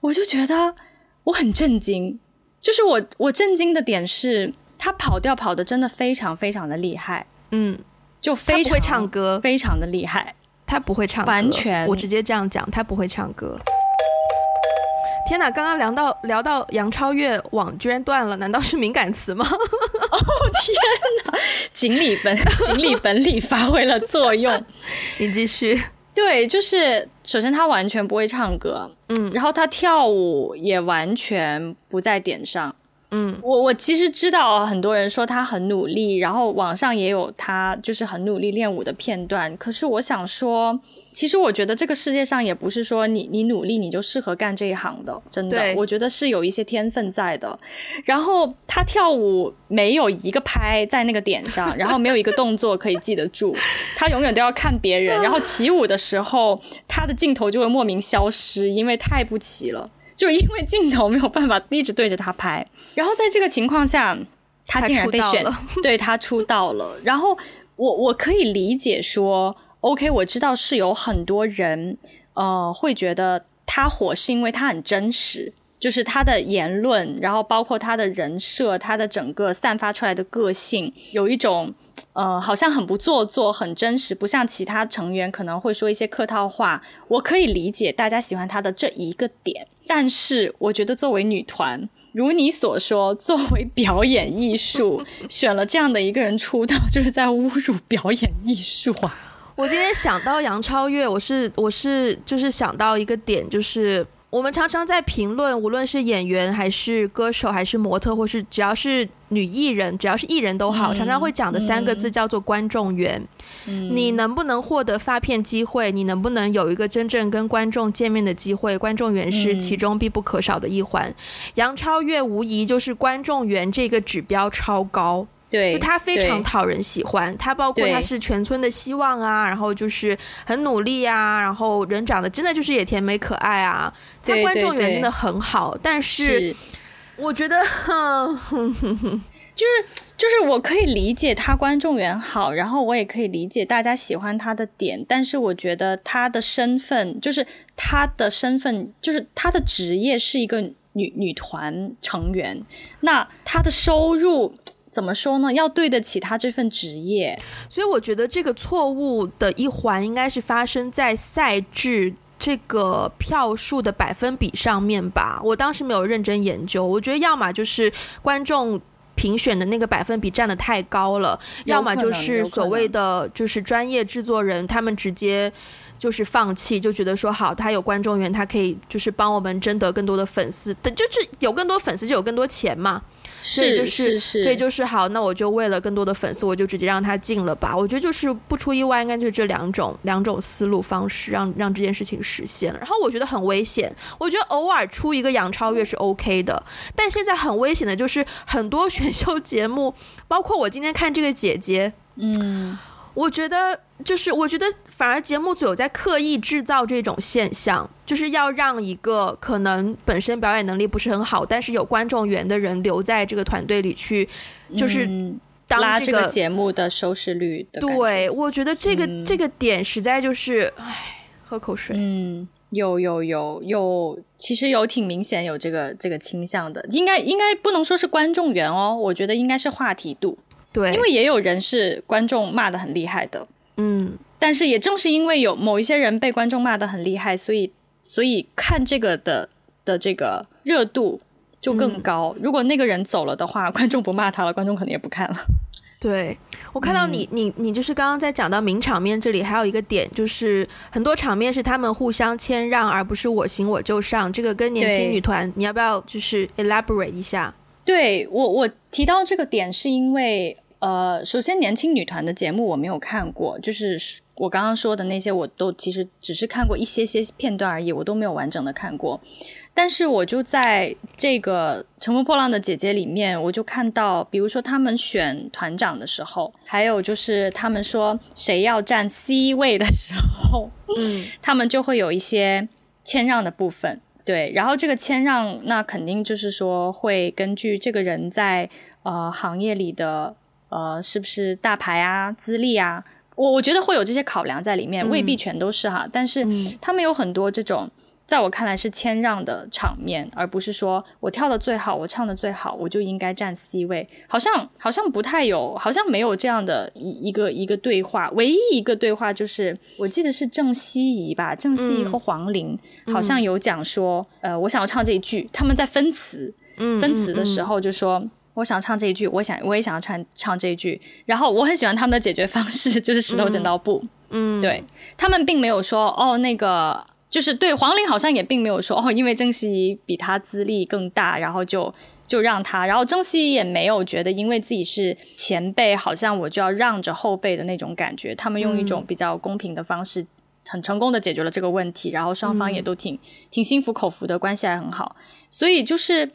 我就觉得我很震惊，就是我我震惊的点是。他跑调跑的真的非常非常的厉害，嗯，就非常会唱歌，非常的厉害。他不会唱歌，完全，我直接这样讲，他不会唱歌。天哪，刚刚聊到聊到杨超越网居然断了，难道是敏感词吗？哦天哪，锦鲤本 锦鲤本里发挥了作用。你继续。对，就是首先他完全不会唱歌，嗯，然后他跳舞也完全不在点上。嗯，我我其实知道很多人说他很努力，然后网上也有他就是很努力练舞的片段。可是我想说，其实我觉得这个世界上也不是说你你努力你就适合干这一行的，真的，我觉得是有一些天分在的。然后他跳舞没有一个拍在那个点上，然后没有一个动作可以记得住，他永远都要看别人。然后起舞的时候，他的镜头就会莫名消失，因为太不齐了。就因为镜头没有办法一直对着他拍，然后在这个情况下，他竟然被选，对，他出道了。然后我我可以理解说，OK，我知道是有很多人呃会觉得他火是因为他很真实，就是他的言论，然后包括他的人设，他的整个散发出来的个性，有一种。呃，好像很不做作，很真实，不像其他成员可能会说一些客套话。我可以理解大家喜欢他的这一个点，但是我觉得作为女团，如你所说，作为表演艺术，选了这样的一个人出道，就是在侮辱表演艺术啊！我今天想到杨超越，我是我是就是想到一个点，就是。我们常常在评论，无论是演员还是歌手，还是模特，或是只要是女艺人，只要是艺人都好，嗯、常常会讲的三个字叫做观众缘。嗯、你能不能获得发片机会？你能不能有一个真正跟观众见面的机会？观众缘是其中必不可少的一环。嗯、杨超越无疑就是观众缘这个指标超高。对，他非常讨人喜欢。他包括他是全村的希望啊，然后就是很努力啊，然后人长得真的就是也甜美可爱啊。他观众缘真的很好，但是，我觉得，哼哼哼，就是就是我可以理解他观众缘好，然后我也可以理解大家喜欢他的点，但是我觉得他的身份就是他的身份就是他的职业是一个女女团成员，那他的收入。怎么说呢？要对得起他这份职业。所以我觉得这个错误的一环应该是发生在赛制这个票数的百分比上面吧。我当时没有认真研究，我觉得要么就是观众。评选的那个百分比占的太高了，要么就是所谓的就是专业制作人，他们直接就是放弃，就觉得说好，他有观众缘，他可以就是帮我们争得更多的粉丝，等就是有更多粉丝就有更多钱嘛。所以就是，所以就是好，那我就为了更多的粉丝，我就直接让他进了吧。我觉得就是不出意外，应该就是这两种两种思路方式，让让这件事情实现了。然后我觉得很危险，我觉得偶尔出一个杨超越是 OK 的，但现在很危险的就是很多选秀节目，包括我今天看这个姐姐，嗯。我觉得就是，我觉得反而节目组有在刻意制造这种现象，就是要让一个可能本身表演能力不是很好，但是有观众缘的人留在这个团队里去，就是当、这个、拉这个节目的收视率的。对，我觉得这个、嗯、这个点实在就是，唉，喝口水。嗯，有有有有，其实有挺明显有这个这个倾向的，应该应该不能说是观众缘哦，我觉得应该是话题度。对，因为也有人是观众骂得很厉害的，嗯，但是也正是因为有某一些人被观众骂得很厉害，所以所以看这个的的这个热度就更高。嗯，如果那个人走了的话，观众不骂他了，观众可能也不看了。对，我看到你，嗯，你你就是刚刚在讲到名场面这里，还有一个点就是很多场面是他们互相谦让，而不是我行我就上。这个跟年轻女团，你要不要就是 elaborate 一下？对，我我提到这个点是因为。呃，首先，年轻女团的节目我没有看过，就是我刚刚说的那些，我都其实只是看过一些些片段而已，我都没有完整的看过。但是，我就在这个《乘风破浪的姐姐》里面，我就看到，比如说他们选团长的时候，还有就是他们说谁要站 C 位的时候，嗯，他们就会有一些谦让的部分，对。然后这个谦让，那肯定就是说会根据这个人在呃行业里的。呃，是不是大牌啊、资历啊？我我觉得会有这些考量在里面，未必全都是哈。嗯、但是他们有很多这种，在我看来是谦让的场面，而不是说我跳的最好，我唱的最好，我就应该站 C 位。好像好像不太有，好像没有这样的一一个一个对话。唯一一个对话就是，我记得是郑希怡吧，郑希怡和黄龄、嗯、好像有讲说，呃，我想要唱这一句，他们在分词，分词的时候就说。我想唱这一句，我想我也想要唱唱这一句，然后我很喜欢他们的解决方式，就是石头剪刀布。嗯，对，他们并没有说哦，那个就是对黄龄好像也并没有说哦，因为郑希怡比他资历更大，然后就就让他，然后郑希怡也没有觉得因为自己是前辈，好像我就要让着后辈的那种感觉。他们用一种比较公平的方式，很成功的解决了这个问题，然后双方也都挺挺心服口服的，关系还很好，所以就是。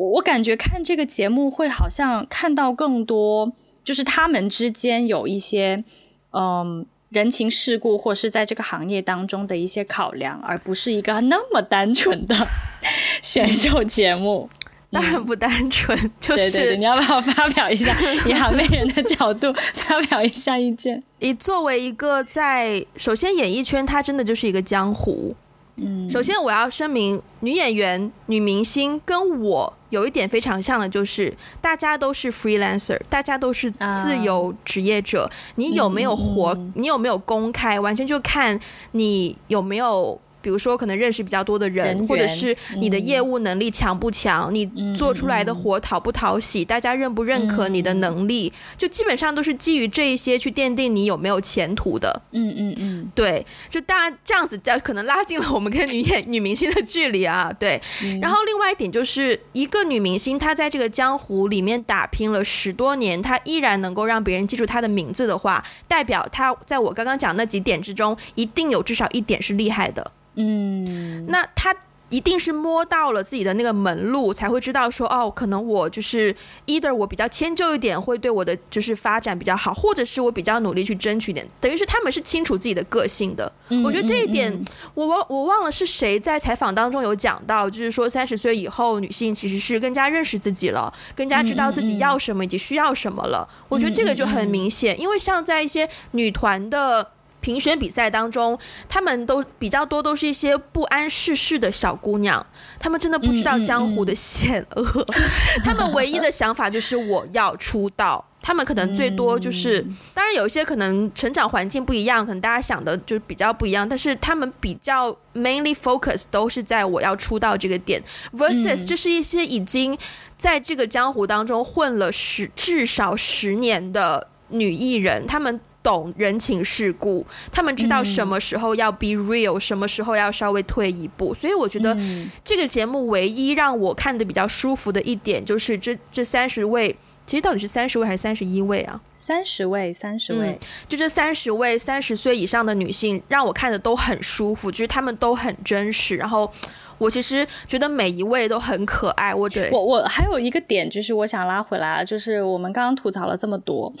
我我感觉看这个节目会好像看到更多，就是他们之间有一些嗯人情世故，或是在这个行业当中的一些考量，而不是一个那么单纯的 选秀节目。当然不单纯，就是你要不要发表一下以行内人的角度发表一下意见？你作为一个在首先演艺圈，它真的就是一个江湖。嗯，首先我要声明，女演员、女明星跟我有一点非常像的，就是大家都是 freelancer，大家都是自由职业者。你有没有活？你有没有公开？完全就看你有没有。比如说，可能认识比较多的人，人或者是你的业务能力强不强，嗯、你做出来的活讨不讨喜，嗯、大家认不认可你的能力，嗯、就基本上都是基于这一些去奠定你有没有前途的。嗯嗯嗯，对，就大家这样子，就可能拉近了我们跟女演女明星的距离啊。对，嗯、然后另外一点就是一个女明星，她在这个江湖里面打拼了十多年，她依然能够让别人记住她的名字的话，代表她在我刚刚讲那几点之中，一定有至少一点是厉害的。嗯，那他一定是摸到了自己的那个门路，才会知道说，哦，可能我就是 either 我比较迁就一点，会对我的就是发展比较好，或者是我比较努力去争取点，等于是他们是清楚自己的个性的。嗯、我觉得这一点，嗯嗯、我忘我忘了是谁在采访当中有讲到，就是说三十岁以后女性其实是更加认识自己了，更加知道自己要什么以及需要什么了。我觉得这个就很明显，因为像在一些女团的。评选比赛当中，他们都比较多都是一些不谙世事的小姑娘，他们真的不知道江湖的险恶，嗯嗯嗯、他们唯一的想法就是我要出道。他们可能最多就是，嗯、当然有一些可能成长环境不一样，可能大家想的就比较不一样，但是他们比较 mainly focus 都是在我要出道这个点，versus 这是一些已经在这个江湖当中混了十至少十年的女艺人，他们懂人情世故，他们知道什么时候要 be real，什么时候要稍微退一步，所以我觉得这个节目唯一让我看得比较舒服的一点就是这这三十位。其实到底是三十位还是三十一位啊？三十位，三十位，嗯、就这三十位三十岁以上的女性，让我看的都很舒服，就是她们都很真实。然后我其实觉得每一位都很可爱。我对我我还有一个点，就是我想拉回来，就是我们刚刚吐槽了这么多，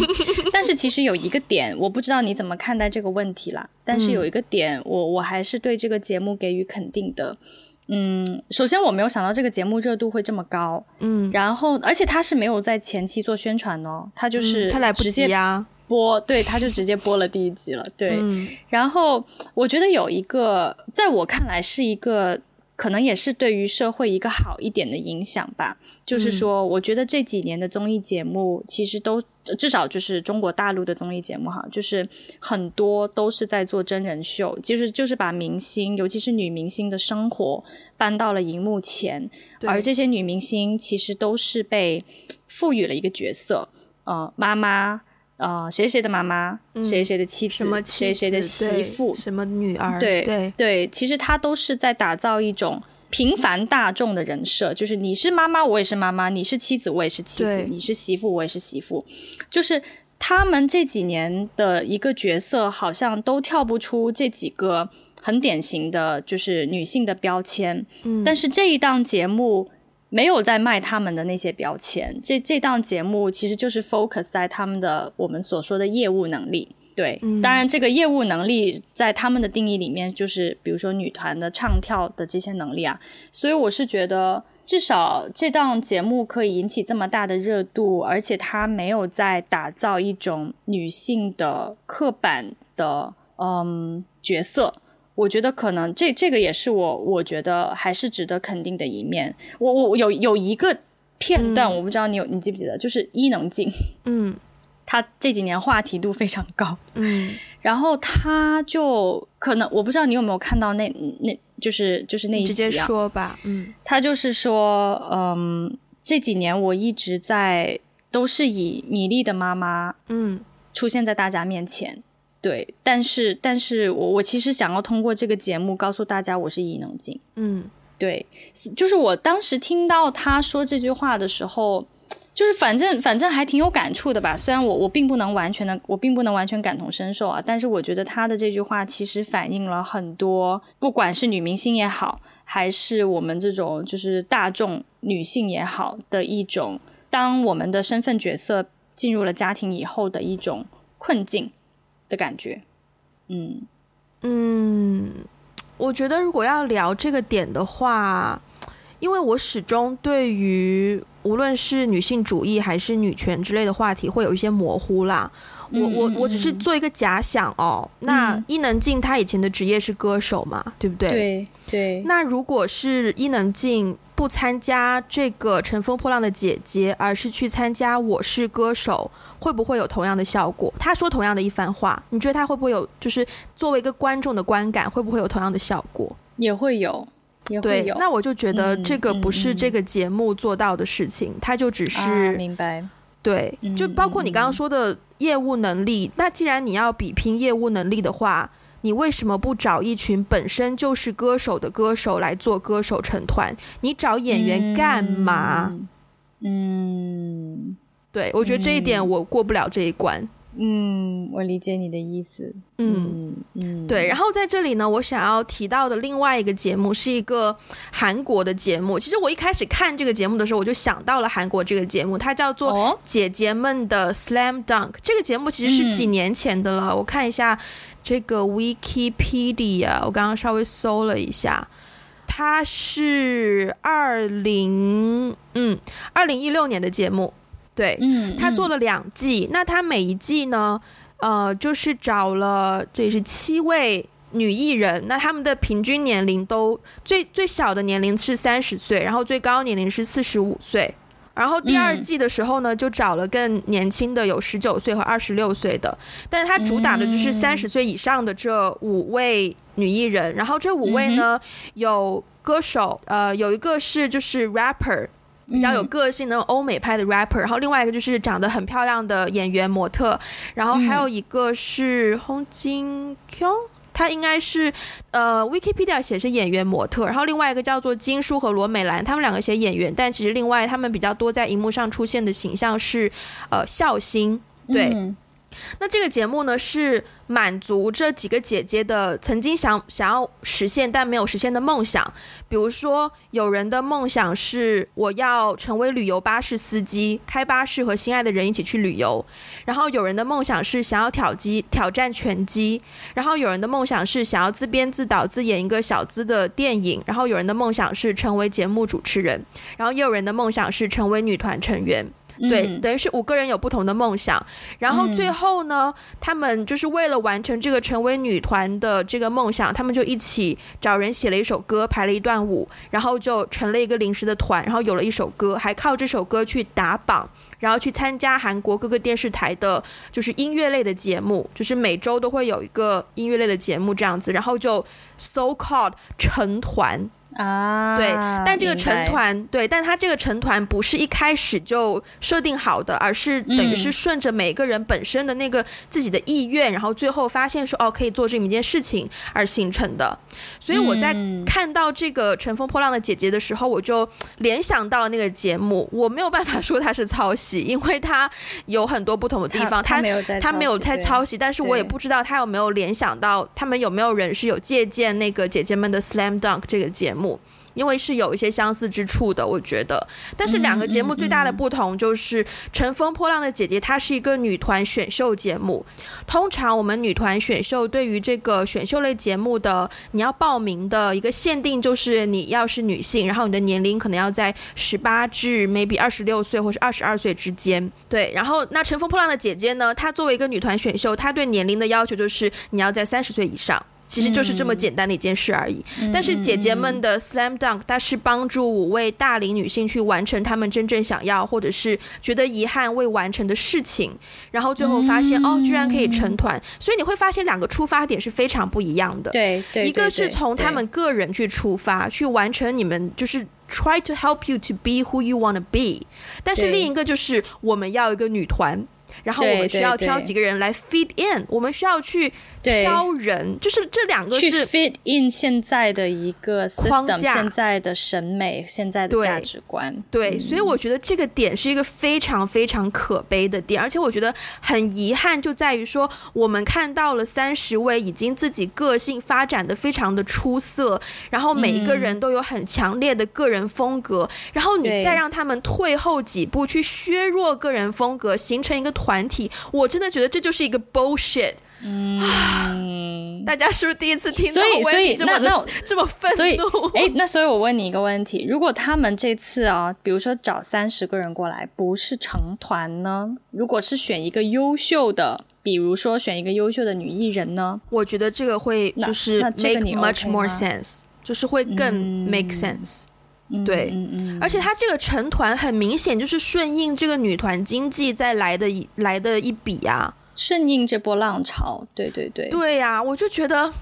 但是其实有一个点，我不知道你怎么看待这个问题啦。但是有一个点，我我还是对这个节目给予肯定的。嗯，首先我没有想到这个节目热度会这么高，嗯，然后而且他是没有在前期做宣传哦，他就是他来不及呀播，对，他就直接播了第一集了，对，嗯，然后我觉得有一个，在我看来是一个。可能也是对于社会一个好一点的影响吧。就是说，我觉得这几年的综艺节目其实都至少就是中国大陆的综艺节目哈，就是很多都是在做真人秀，其实就是把明星，尤其是女明星的生活搬到了荧幕前，而这些女明星其实都是被赋予了一个角色，呃，妈妈。呃，谁谁的妈妈，谁谁的妻子，什么妻子，谁谁的媳妇，什么女儿，对对对，其实她都是在打造一种平凡大众的人设，就是你是妈妈，我也是妈妈；你是妻子，我也是妻子；你是媳妇，我也是媳妇。就是他们这几年的一个角色，好像都跳不出这几个很典型的就是女性的标签。嗯，但是这一档节目。没有在卖他们的那些标签，这这档节目其实就是 focus 在他们的我们所说的业务能力。对，嗯、当然这个业务能力在他们的定义里面，就是比如说女团的唱跳的这些能力啊。所以我是觉得，至少这档节目可以引起这么大的热度，而且它没有在打造一种女性的刻板的嗯角色。我觉得可能这这个也是我我觉得还是值得肯定的一面。我我有有一个片段，嗯、我不知道你有你记不记得，就是伊能静，嗯，他这几年话题度非常高，嗯，然后他就可能我不知道你有没有看到那那就是就是那一集啊，直接说吧，嗯，他就是说，嗯，这几年我一直在都是以米粒的妈妈，嗯，出现在大家面前。对，但是，但是我我其实想要通过这个节目告诉大家，我是伊能静。嗯，对，就是我当时听到他说这句话的时候，就是反正反正还挺有感触的吧。虽然我我并不能完全的，我并不能完全感同身受啊，但是我觉得他的这句话其实反映了很多，不管是女明星也好，还是我们这种就是大众女性也好的一种，当我们的身份角色进入了家庭以后的一种困境。的感觉，嗯嗯，我觉得如果要聊这个点的话，因为我始终对于无论是女性主义还是女权之类的话题会有一些模糊啦。我我我只是做一个假想哦。嗯、那伊能静她以前的职业是歌手嘛，对不对？对对。那如果是伊能静。不参加这个《乘风破浪的姐姐》，而是去参加《我是歌手》，会不会有同样的效果？她说同样的一番话，你觉得她会不会有？就是作为一个观众的观感，会不会有同样的效果？也会有，也会有。对，那我就觉得这个不是这个节目做到的事情，他、嗯嗯、就只是、啊、明白。对，就包括你刚刚说的业务能力。嗯、那既然你要比拼业务能力的话，你为什么不找一群本身就是歌手的歌手来做歌手成团？你找演员干嘛？嗯，嗯对，我觉得这一点我过不了这一关。嗯，我理解你的意思。嗯嗯，对。然后在这里呢，我想要提到的另外一个节目是一个韩国的节目。其实我一开始看这个节目的时候，我就想到了韩国这个节目，它叫做《姐姐们的 Slam Dunk》。这个节目其实是几年前的了，嗯、我看一下。这个 Wikipedia，我刚刚稍微搜了一下，它是二零嗯二零一六年的节目，对，嗯，他做了两季，那他每一季呢，呃，就是找了这也是七位女艺人，那他们的平均年龄都最最小的年龄是三十岁，然后最高年龄是四十五岁。然后第二季的时候呢，就找了更年轻的，有十九岁和二十六岁的，但是他主打的就是三十岁以上的这五位女艺人。然后这五位呢，有歌手，呃，有一个是就是 rapper，比较有个性的欧美派的 rapper，然后另外一个就是长得很漂亮的演员模特，然后还有一个是洪金 kyung。他应该是，呃，Wikipedia 写是演员模特，然后另外一个叫做金叔和罗美兰，他们两个写演员，但其实另外他们比较多在荧幕上出现的形象是，呃，笑星，对。嗯那这个节目呢，是满足这几个姐姐的曾经想想要实现但没有实现的梦想。比如说，有人的梦想是我要成为旅游巴士司机，开巴士和心爱的人一起去旅游；然后有人的梦想是想要挑机挑战拳击；然后有人的梦想是想要自编自导自演一个小资的电影；然后有人的梦想是成为节目主持人；然后也有人的梦想是成为女团成员。对，等于是五个人有不同的梦想，然后最后呢，他们就是为了完成这个成为女团的这个梦想，他们就一起找人写了一首歌，排了一段舞，然后就成了一个临时的团，然后有了一首歌，还靠这首歌去打榜，然后去参加韩国各个电视台的，就是音乐类的节目，就是每周都会有一个音乐类的节目这样子，然后就 so called 成团。啊，对，但这个成团，对，但他这个成团不是一开始就设定好的，而是等于是顺着每个人本身的那个自己的意愿，嗯、然后最后发现说哦，可以做这么一件事情而形成的。所以我在看到这个《乘风破浪的姐姐》的时候，我就联想到那个节目。我没有办法说它是抄袭，因为它有很多不同的地方，它它没有在抄袭，但是我也不知道他有没有联想到，他们有没有人是有借鉴那个姐姐们的《Slam Dunk》这个节目。因为是有一些相似之处的，我觉得。但是两个节目最大的不同就是，《乘风破浪的姐姐》它是一个女团选秀节目。通常我们女团选秀对于这个选秀类节目的你要报名的一个限定，就是你要是女性，然后你的年龄可能要在十八至 maybe 二十六岁或是二十二岁之间。对，然后那《乘风破浪的姐姐》呢，她作为一个女团选秀，她对年龄的要求就是你要在三十岁以上。其实就是这么简单的一件事而已。嗯、但是姐姐们的 Slam Dunk，它是帮助五位大龄女性去完成她们真正想要或者是觉得遗憾未完成的事情，然后最后发现、嗯、哦，居然可以成团。所以你会发现两个出发点是非常不一样的。对，对，一个是从他们个人去出发，去完成你们就是 try to help you to be who you wanna be。但是另一个就是我们要一个女团。然后我们需要挑几个人来 fit in，我们需要去挑人，就是这两个是 fit in 现在的一个 system, 框架，现在的审美，现在的价值观。对，对，所以我觉得这个点是一个非常非常可悲的点，而且我觉得很遗憾，就在于说我们看到了三十位已经自己个性发展的非常的出色，然后每一个人都有很强烈的个人风格，然后你再让他们退后几步去削弱个人风格，形成一个团。体，我真的觉得这就是一个 bullshit。嗯，大家是不是第一次听到？所以，所以那那这么愤怒？所以，哎，那所以我问你一个问题：如果他们这次啊，比如说找三十个人过来，不是成团呢？如果是选一个优秀的，比如说选一个优秀的女艺人呢？我觉得这个会就是 make much more sense，就是会更 make sense。嗯对，嗯嗯嗯、而且他这个成团很明显就是顺应这个女团经济再来的一来的一笔啊，顺应这波浪潮。对对对，对呀、啊，我就觉得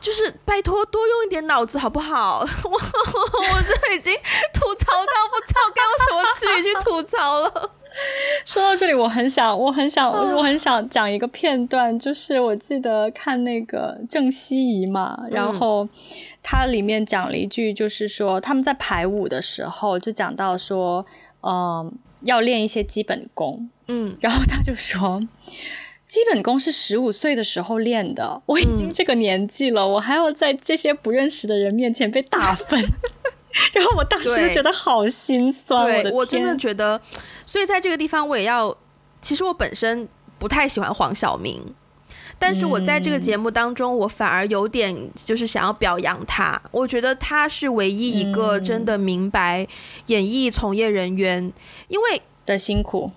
就是拜托多用一点脑子好不好？我我这已经吐槽到不知道该用什么词语去吐槽了。说到这里，我很想，我很想，我很想讲一个片段，就是我记得看那个郑希怡嘛，然后。嗯他里面讲了一句，就是说他们在排舞的时候就讲到说，嗯、呃，要练一些基本功，嗯，然后他就说，基本功是十五岁的时候练的，我已经这个年纪了，嗯、我还要在这些不认识的人面前被打分，然后我当时就觉得好心酸，对我的，我真的觉得，所以在这个地方我也要，其实我本身不太喜欢黄晓明。但是我在这个节目当中，我反而有点就是想要表扬他。我觉得他是唯一一个真的明白演艺从业人员。因为的辛苦。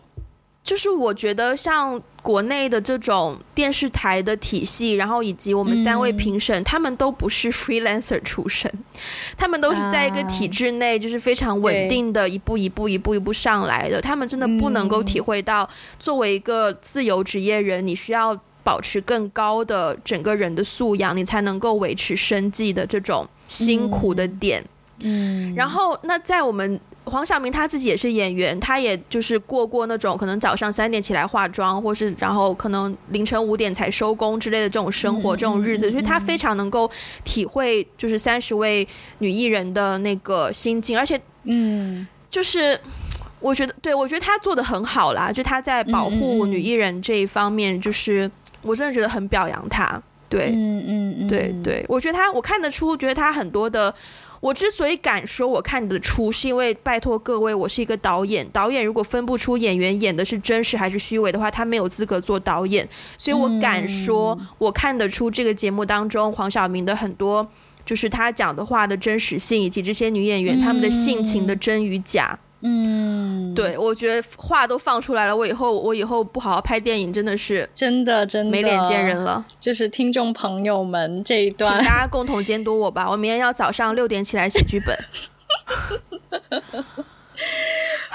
就是我觉得像国内的这种电视台的体系，然后以及我们三位评审，嗯、他们都不是 freelancer 出身，他们都是在一个体制内，就是非常稳定的一步一步一步一步上来的。他们真的不能够体会到，作为一个自由职业人，你需要保持更高的整个人的素养，你才能够维持生计的这种辛苦的点。嗯，然后那在我们。黄晓明他自己也是演员，他也就是过过那种可能早上三点起来化妆，或是然后可能凌晨五点才收工之类的这种生活、这种日子，所以他非常能够体会就是三十位女艺人的那个心境，而且嗯，就是我觉得对我觉得他做的很好啦，就他在保护女艺人这一方面，就是我真的觉得很表扬他，对，嗯嗯，对对，我觉得他我看得出，觉得他很多的。我之所以敢说我看得出，是因为拜托各位，我是一个导演。导演如果分不出演员演的是真实还是虚伪的话，他没有资格做导演。所以我敢说，我看得出这个节目当中黄晓明的很多，就是他讲的话的真实性，以及这些女演员她们的性情的真与假。嗯，对，我觉得话都放出来了，我以后我以后不好好拍电影，真的是真的真的没脸见人了。就是听众朋友们这一段，请大家共同监督我吧，我明天要早上六点起来写剧本。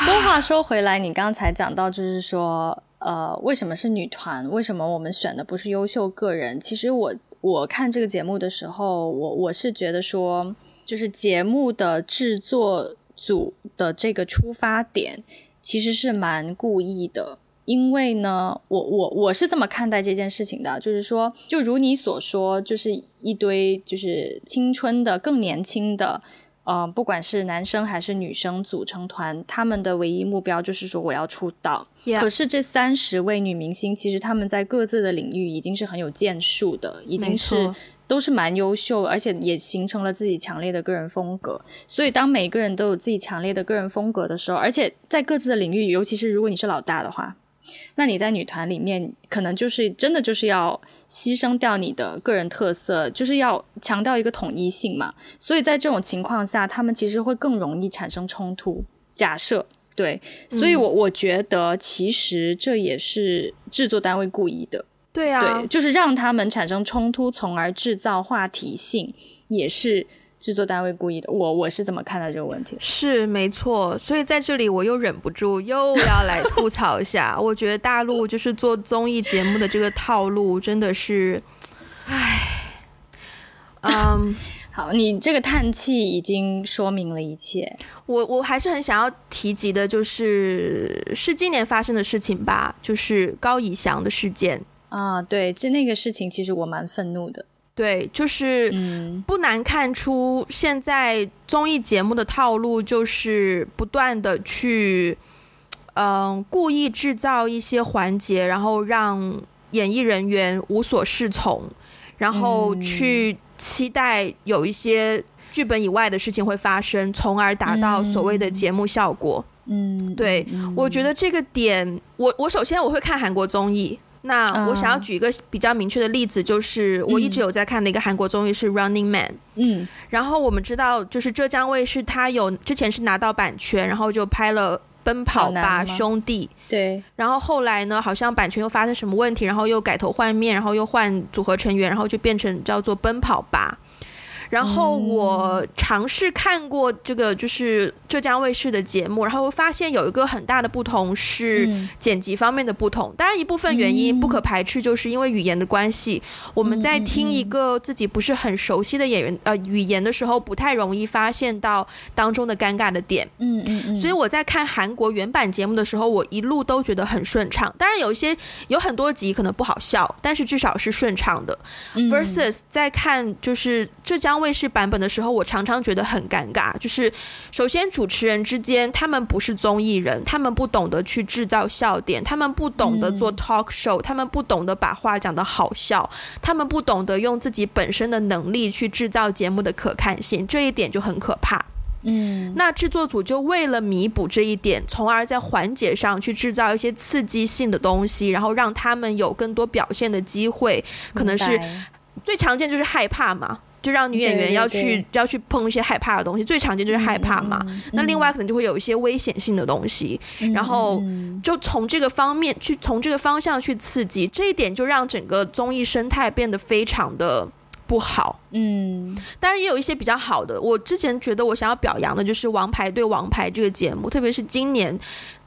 不过话说回来，你刚才讲到就是说，呃，为什么是女团？为什么我们选的不是优秀个人？其实我我看这个节目的时候，我我是觉得说，就是节目的制作。组的这个出发点其实是蛮故意的，因为呢，我我我是这么看待这件事情的，就是说，就如你所说，就是一堆就是青春的、更年轻的，呃，不管是男生还是女生组成团，他们的唯一目标就是说我要出道。可是这三十位女明星，其实他们在各自的领域已经是很有建树的，已经是。都是蛮优秀，而且也形成了自己强烈的个人风格。所以，当每个人都有自己强烈的个人风格的时候，而且在各自的领域，尤其是如果你是老大的话，那你在女团里面可能就是真的就是要牺牲掉你的个人特色，就是要强调一个统一性嘛。所以在这种情况下，他们其实会更容易产生冲突。假设对，所以我我觉得其实这也是制作单位故意的。对啊，对，就是让他们产生冲突，从而制造话题性，也是制作单位故意的。我我是怎么看待这个问题。是没错，所以在这里我又忍不住又要来吐槽一下。我觉得大陆就是做综艺节目的这个套路真的是，唉，嗯，好，你这个叹气已经说明了一切。我我还是很想要提及的，就是是今年发生的事情吧，就是高以翔的事件。啊，对，这那个事情其实我蛮愤怒的。对，就是不难看出，现在综艺节目的套路就是不断的去，嗯、呃，故意制造一些环节，然后让演艺人员无所适从，然后去期待有一些剧本以外的事情会发生，从而达到所谓的节目效果。嗯，对，我觉得这个点，我我首先我会看韩国综艺。那我想要举一个比较明确的例子，就是我一直有在看的一个韩国综艺是《Running Man》。嗯，然后我们知道，就是浙江卫视它有之前是拿到版权，然后就拍了《奔跑吧兄弟》。对。然后后来呢，好像版权又发生什么问题，然后又改头换面，然后又换组合成员，然后就变成叫做《奔跑吧》。然后我尝试看过这个就是浙江卫视的节目，然后发现有一个很大的不同是剪辑方面的不同。当然一部分原因不可排斥，就是因为语言的关系，我们在听一个自己不是很熟悉的演员呃语言的时候，不太容易发现到当中的尴尬的点。嗯嗯嗯。所以我在看韩国原版节目的时候，我一路都觉得很顺畅。当然有一些有很多集可能不好笑，但是至少是顺畅的。Versus 在看就是浙江。卫视版本的时候，我常常觉得很尴尬。就是首先主持人之间，他们不是综艺人，他们不懂得去制造笑点，他们不懂得做 talk show，他们不懂得把话讲得好笑，他们不懂得用自己本身的能力去制造节目的可看性，这一点就很可怕。嗯，那制作组就为了弥补这一点，从而在环节上去制造一些刺激性的东西，然后让他们有更多表现的机会，可能是。最常见就是害怕嘛，就让女演员要去要去碰一些害怕的东西，最常见就是害怕嘛。嗯、那另外可能就会有一些危险性的东西，嗯、然后就从这个方面去从这个方向去刺激，这一点就让整个综艺生态变得非常的不好。嗯，当然也有一些比较好的。我之前觉得我想要表扬的就是《王牌对王牌》这个节目，特别是今年。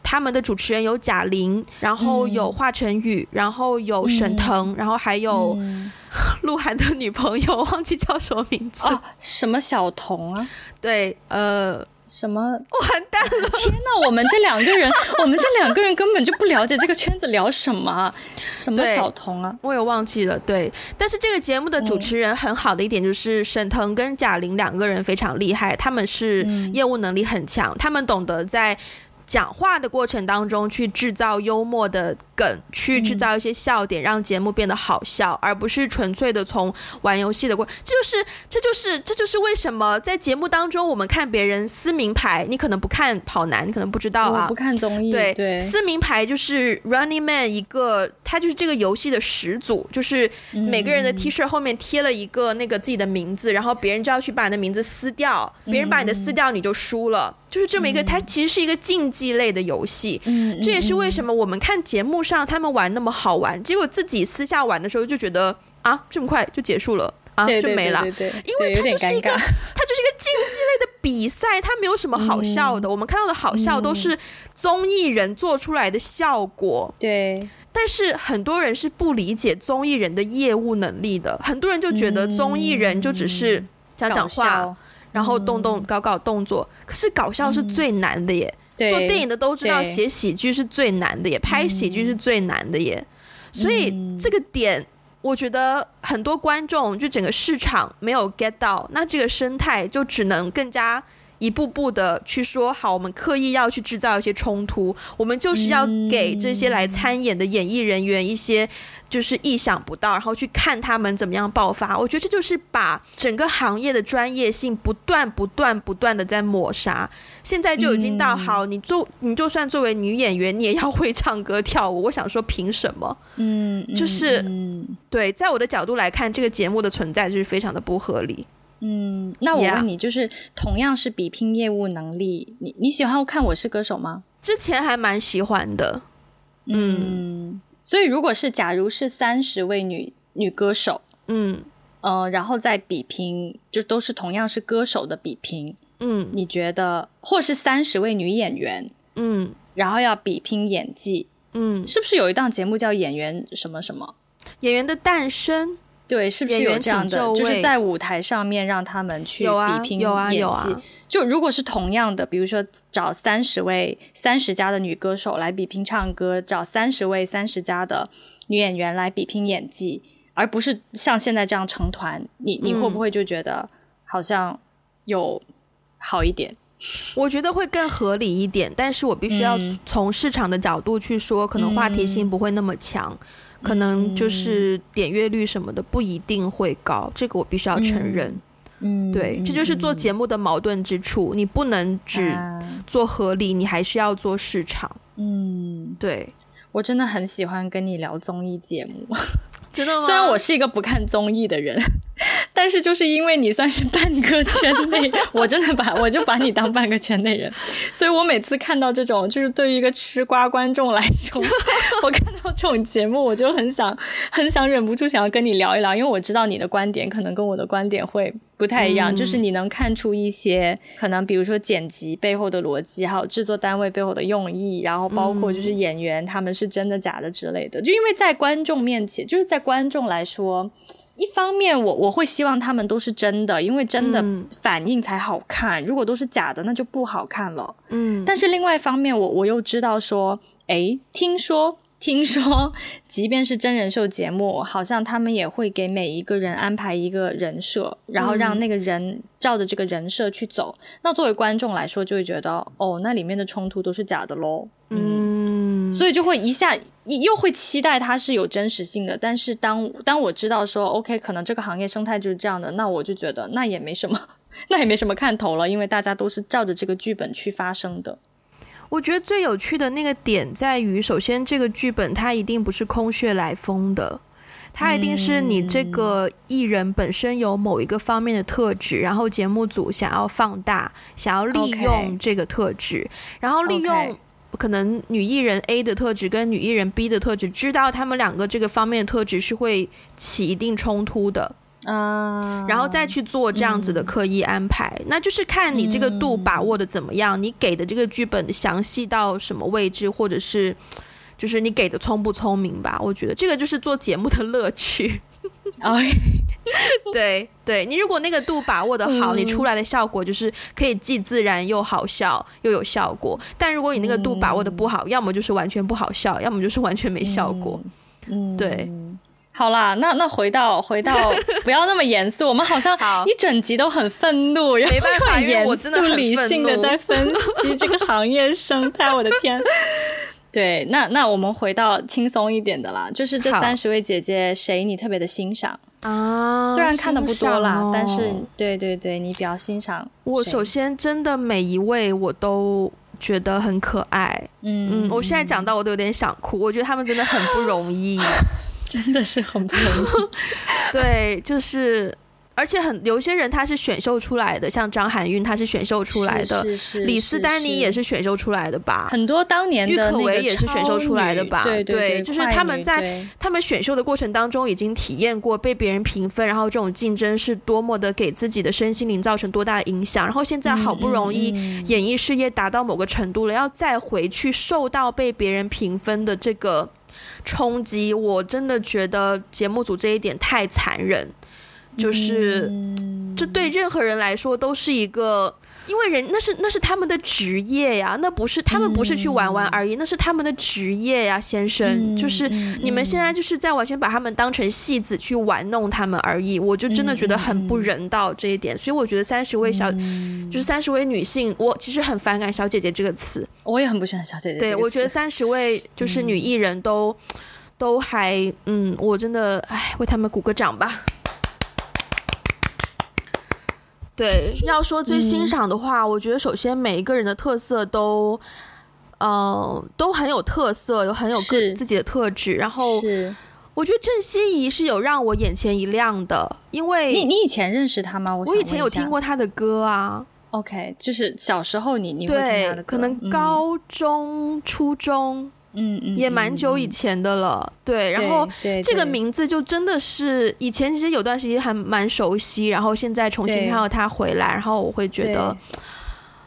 他们的主持人有贾玲，然后有华晨宇，嗯、然后有沈腾，嗯、然后还有 鹿晗的女朋友，忘记叫什么名字？哦，什么小彤啊？对，呃，什么？完蛋了！天哪，我们这两个人，我们这两个人根本就不了解这个圈子，聊什么？什么小彤啊？我也忘记了。对，但是这个节目的主持人很好的一点就是沈腾跟贾玲两个人非常厉害，他们是业务能力很强，嗯、他们懂得在。讲话的过程当中，去制造幽默的梗，去制造一些笑点，让节目变得好笑，而不是纯粹的从玩游戏的过，这就是这就是这就是为什么在节目当中，我们看别人撕名牌，你可能不看跑男，你可能不知道啊，不看综艺，对对，撕名牌就是 Running Man 一个，他就是这个游戏的始祖，就是每个人的 T 恤后面贴了一个那个自己的名字，然后别人就要去把你的名字撕掉，别人把你的撕掉，你就输了。就是这么一个，它其实是一个竞技类的游戏，嗯，这也是为什么我们看节目上他们玩那么好玩，结果自己私下玩的时候就觉得啊，这么快就结束了啊，就没了，因为它就是一个，它就是一个竞技类的比赛，它没有什么好笑的，我们看到的好笑都是综艺人做出来的效果，对，但是很多人是不理解综艺人的业务能力的，很多人就觉得综艺人就只是讲讲话。然后动动搞搞动作，嗯、可是搞笑是最难的耶。嗯、做电影的都知道，写喜剧是最难的耶，拍喜剧是最难的耶。嗯、所以这个点，我觉得很多观众就整个市场没有 get 到，那这个生态就只能更加一步步的去说好，我们刻意要去制造一些冲突，我们就是要给这些来参演的演艺人员一些。就是意想不到，然后去看他们怎么样爆发。我觉得这就是把整个行业的专业性不断、不断、不断的在抹杀。现在就已经到好，你做你就算作为女演员，你也要会唱歌跳舞。我想说，凭什么？嗯，就是对，在我的角度来看，这个节目的存在就是非常的不合理。嗯，那我问你，就是同样是比拼业务能力，你你喜欢看《我是歌手》吗？之前还蛮喜欢的。嗯。所以，如果是假如是三十位女女歌手，嗯，呃，然后再比拼，就都是同样是歌手的比拼，嗯，你觉得，或是三十位女演员，嗯，然后要比拼演技，嗯，是不是有一档节目叫《演员什么什么》？演员的诞生，对，是不是有这样的？就是在舞台上面让他们去比拼演技。有啊，有啊，有啊。就如果是同样的，比如说找三十位三十加的女歌手来比拼唱歌，找三十位三十加的女演员来比拼演技，而不是像现在这样成团，你你会不会就觉得好像有好一点？嗯，我觉得会更合理一点，但是我必须要从市场的角度去说，可能话题性不会那么强，嗯，可能就是点阅率什么的不一定会高，这个我必须要承认。嗯嗯，对，这就是做节目的矛盾之处。你不能只做合理，你还是要做市场。嗯，对，我真的很喜欢跟你聊综艺节目。真的吗？虽然我是一个不看综艺的人，但是就是因为你算是半个圈内，我真的把我就把你当半个圈内人，所以我每次看到这种，就是对于一个吃瓜观众来说，我看到这种节目，我就很想很想忍不住想要跟你聊一聊，因为我知道你的观点可能跟我的观点会不太一样，嗯、就是你能看出一些可能，比如说剪辑背后的逻辑，还有制作单位背后的用意，然后包括就是演员他们是真的假的之类的，就因为在观众面前，就是在。观众来说，一方面我我会希望他们都是真的，因为真的反应才好看。嗯、如果都是假的，那就不好看了。嗯，但是另外一方面，我我又知道说，诶，听说听说，即便是真人秀节目，好像他们也会给每一个人安排一个人设，然后让那个人照着这个人设去走。嗯、那作为观众来说，就会觉得哦，那里面的冲突都是假的喽。嗯，所以就会一下。又会期待它是有真实性的，但是当当我知道说，OK，可能这个行业生态就是这样的，那我就觉得那也没什么，那也没什么看头了，因为大家都是照着这个剧本去发生的。我觉得最有趣的那个点在于，首先这个剧本它一定不是空穴来风的。它一定是你这个艺人本身有某一个方面的特质，然后节目组想要放大，想要利用这个特质，然后利用可能女艺人 A 的特质跟女艺人 B 的特质，知道他们两个这个方面的特质是会起一定冲突的。嗯，然后再去做这样子的刻意安排，嗯、那就是看你这个度把握的怎么样，嗯、你给的这个剧本详细到什么位置，或者是就是你给的聪不聪明吧？我觉得这个就是做节目的乐趣。哦，对对，你如果那个度把握的好，嗯、你出来的效果就是可以既自然又好笑又有效果。但如果你那个度把握的不好，嗯、要么就是完全不好笑，要么就是完全没效果。嗯，对。好啦，那那回到回到，不要那么严肃。我们好像一整集都很愤怒，没办法，因为我真的很理性的在分析这个行业生态。我的天，对，那那我们回到轻松一点的啦，就是这三十位姐姐，谁你特别的欣赏啊？虽然看的不多啦，哦、但是对对对，你比较欣赏。我首先真的每一位我都觉得很可爱。嗯嗯，我现在讲到我都有点想哭，我觉得他们真的很不容易。真的是很不容易，对，就是，而且很有一些人他是选秀出来的，像张含韵她是选秀出来的，是是是李斯丹妮也是选秀出来的吧？很多当年的郁可唯也是选秀出来的吧？对对，对，对，就是他们在他们选秀的过程当中已经体验过被别人评分，然后这种竞争是多么的给自己的身心灵造成多大的影响，然后现在好不容易演艺事业达到某个程度了，要再回去受到被别人评分的这个。冲击，我真的觉得节目组这一点太残忍，就是这对任何人来说都是一个。因为人那是那是他们的职业呀，那不是他们不是去玩玩而已，嗯、那是他们的职业呀，先生。嗯、就是你们现在就是在完全把他们当成戏子去玩弄他们而已，我就真的觉得很不人道这一点。嗯、所以我觉得三十位小，嗯、就是三十位女性，我其实很反感“小姐姐”这个词，我也很不喜欢“小姐姐”。对，我觉得三十位就是女艺人都、嗯、都还嗯，我真的哎，为他们鼓个掌吧。对，要说最欣赏的话，嗯、我觉得首先每一个人的特色都，呃，都很有特色，有很有个自己的特质。然后，我觉得郑希怡是有让我眼前一亮的，因为你你以前认识他吗？我，我以前有听过他的歌啊。OK，就是小时候你你会听他的歌，可能高中、嗯、初中。嗯嗯，也蛮久以前的了，对。然后这个名字就真的是以前其实有段时间还蛮熟悉，然后现在重新看到他回来，然后我会觉得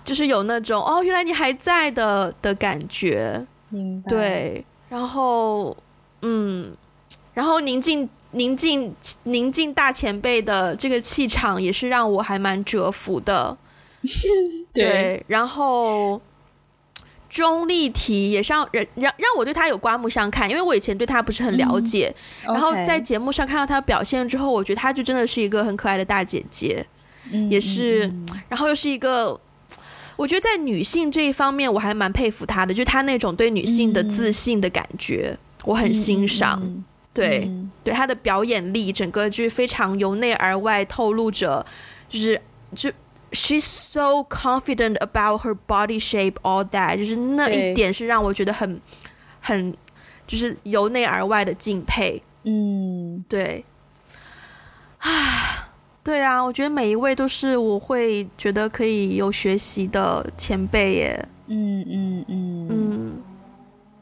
就是有那种哦，原来你还在的的感觉。明白。对，然后嗯，然后宁静宁静宁静大前辈的这个气场也是让我还蛮折服的。对，对，然后。钟丽缇也是让人让让我对她有刮目相看，因为我以前对她不是很了解，然后在节目上看到她表现之后，我觉得她就真的是一个很可爱的大姐姐，嗯、也是，然后又是一个，我觉得在女性这一方面我还蛮佩服她的，就是她那种对女性的自信的感觉，嗯、我很欣赏，嗯、对、嗯、对她的表演力，整个就是非常由内而外透露着，就是就。She's so confident about her body shape, all that，就是那一点是让我觉得很、很，就是由内而外的敬佩。嗯，对。啊，对啊，我觉得每一位都是我会觉得可以有学习的前辈耶。嗯嗯嗯嗯。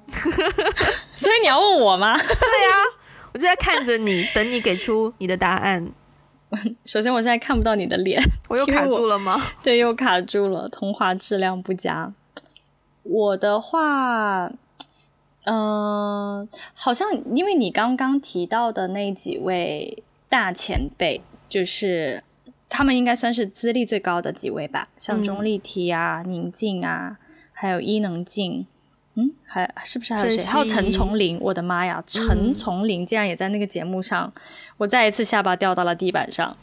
所以你要问我吗？对啊，我就在看着你，等你给出你的答案。首先，我现在看不到你的脸，我又卡住了吗？对，又卡住了，通话质量不佳。我的话，嗯、呃，好像因为你刚刚提到的那几位大前辈，就是他们应该算是资历最高的几位吧，像钟丽缇啊、宁静啊，还有伊能静。嗯，还是不是还有谁？还有陈崇林，我的妈呀！陈崇林竟然也在那个节目上，嗯、我再一次下巴掉到了地板上。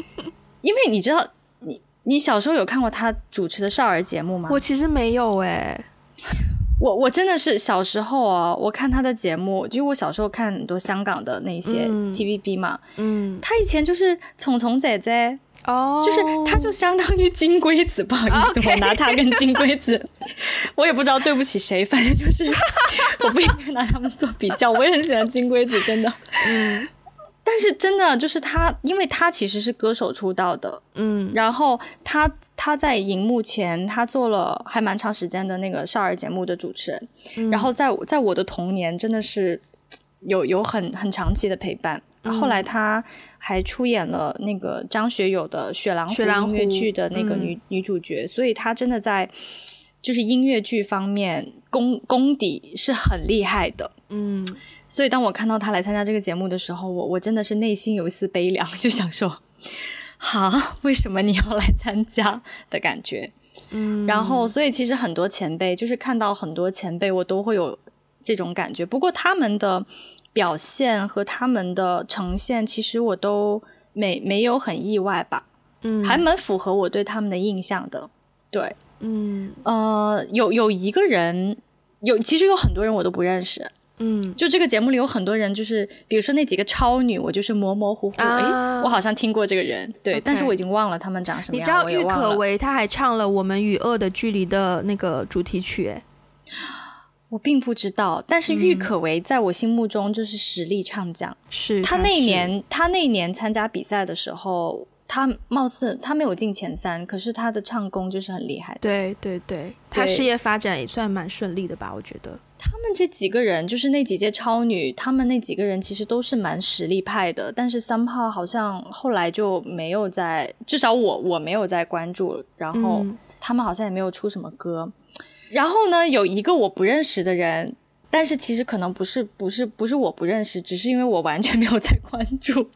因为你知道，你你小时候有看过他主持的少儿节目吗？我其实没有哎、欸，我我真的是小时候啊，我看他的节目，就我小时候看很多香港的那些 TVB 嘛，嗯，他以前就是虫虫仔仔。哦，oh, 就是他，就相当于金龟子，不好意思，Okay. 我拿他跟金龟子，我也不知道对不起谁，反正就是我不应该拿他们做比较。我也很喜欢金龟子，真的。嗯，但是真的就是他，因为他其实是歌手出道的，嗯，然后他他在荧幕前，他做了还蛮长时间的那个少儿节目的主持人，嗯、然后在在我的童年真的是有有很很长期的陪伴。嗯、后来他还出演了那个张学友的《雪狼湖》音乐剧的那个女女主角，所以她真的在就是音乐剧方面功功底是很厉害的，嗯。所以当我看到她来参加这个节目的时候，我我真的是内心有一丝悲凉，就想说，哈，为什么你要来参加的感觉？嗯，然后所以其实很多前辈，就是看到很多前辈，我都会有这种感觉。不过他们的表现和他们的呈现，其实我都没没有很意外吧，嗯，还蛮符合我对他们的印象的。对，嗯，呃，有有一个人，有其实有很多人我都不认识。嗯，就这个节目里有很多人，就是比如说那几个超女，我就是模模糊糊，哎、啊，我好像听过这个人，对，okay. 但是我已经忘了他们长什么样。你知道郁可唯她还唱了《我们与恶的距离》的那个主题曲，哎，我并不知道。但是郁可唯在我心目中就是实力唱将，是她那年她那年参加比赛的时候，她貌似她没有进前三，可是她的唱功就是很厉害。对对对，她事业发展也算蛮顺利的吧，我觉得。他们这几个人，就是那几届超女，他们那几个人其实都是蛮实力派的，但是 somehow 好像后来就没有在，至少我我没有在关注，然后他们好像也没有出什么歌。嗯、然后呢，有一个我不认识的人，但是其实可能不是不是不是我不认识，只是因为我完全没有在关注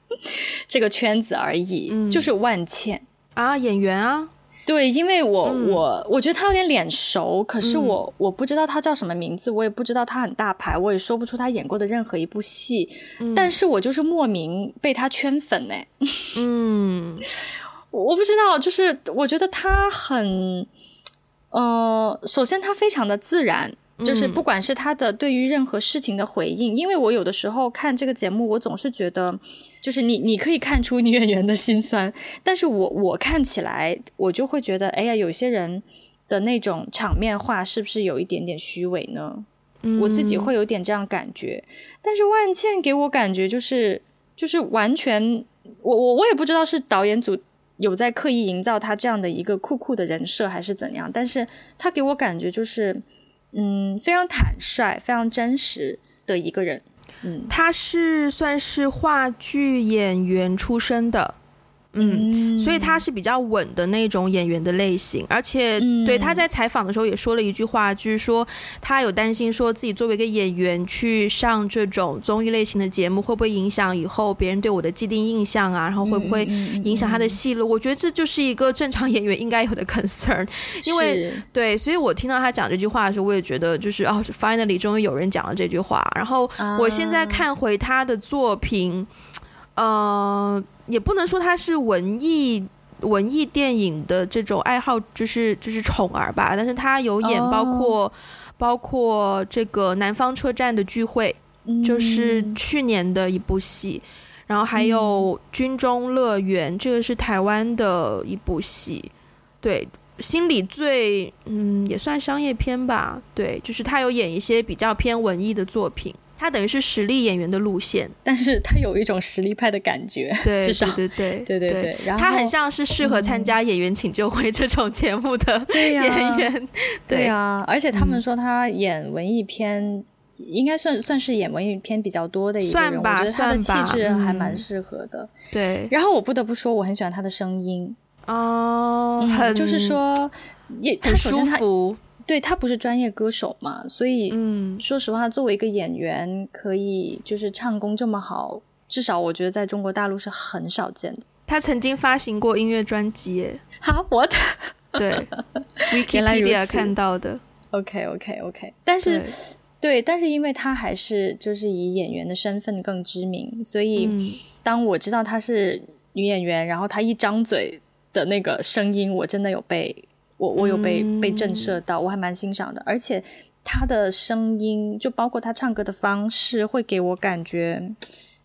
这个圈子而已。嗯、就是万茜啊，演员啊。对，因为我、嗯、我我觉得他有点脸熟，可是我、嗯、我不知道他叫什么名字，我也不知道他很大牌，我也说不出他演过的任何一部戏，嗯、但是我就是莫名被他圈粉呢。嗯，我不知道，就是我觉得他很，呃，首先他非常的自然。就是不管是他的对于任何事情的回应，嗯，因为我有的时候看这个节目，我总是觉得，就是你你可以看出女演员的心酸，但是我我看起来，我就会觉得，哎呀，有些人的那种场面话是不是有一点点虚伪呢？嗯，我自己会有点这样感觉。但是万茜给我感觉就是就是完全，我我我也不知道是导演组有在刻意营造他这样的一个酷酷的人设还是怎样，但是他给我感觉就是。嗯，非常坦率、非常真实的一个人。嗯，他是算是话剧演员出身的。嗯，所以他是比较稳的那种演员的类型，而且对他在采访的时候也说了一句话，就是说他有担心说自己作为一个演员去上这种综艺类型的节目，会不会影响以后别人对我的既定印象啊？然后会不会影响他的戏路？我觉得这就是一个正常演员应该有的 concern，因为对，所以我听到他讲这句话的时候，我也觉得就是哦，finally 终于有人讲了这句话。然后我现在看回他的作品，呃。也不能说他是文艺文艺电影的这种爱好，就是就是宠儿吧。但是他有演包括、oh. 包括这个南方车站的聚会，就是去年的一部戏。然后还有军中乐园，这个是台湾的一部戏。对，心理最嗯也算商业片吧。对，就是他有演一些比较偏文艺的作品。他等于是实力演员的路线，但是他有一种实力派的感觉，对，至少对对对对对对。然后他很像是适合参加《演员请就位》这种节目的 演员，对啊。而且他们说他演文艺片，嗯、应该算算是演文艺片比较多的一个人，算吧，我觉得他的气质还蛮适合的。对、嗯。然后我不得不说，我很喜欢他的声音哦、嗯，很就是说也很舒服。对，他不是专业歌手嘛，所以，嗯，说实话，作为一个演员，可以就是唱功这么好，至少我觉得在中国大陆是很少见的。他曾经发行过音乐专辑，耶，哈，我的，对，Wikipedia 看到的。OK，OK，OK，okay, okay, okay. 但是对，对，但是因为他还是就是以演员的身份更知名，所以、嗯、当我知道他是女演员，然后他一张嘴的那个声音，我真的有被。我我有被被震慑到，我还蛮欣赏的，而且他的声音，就包括他唱歌的方式，会给我感觉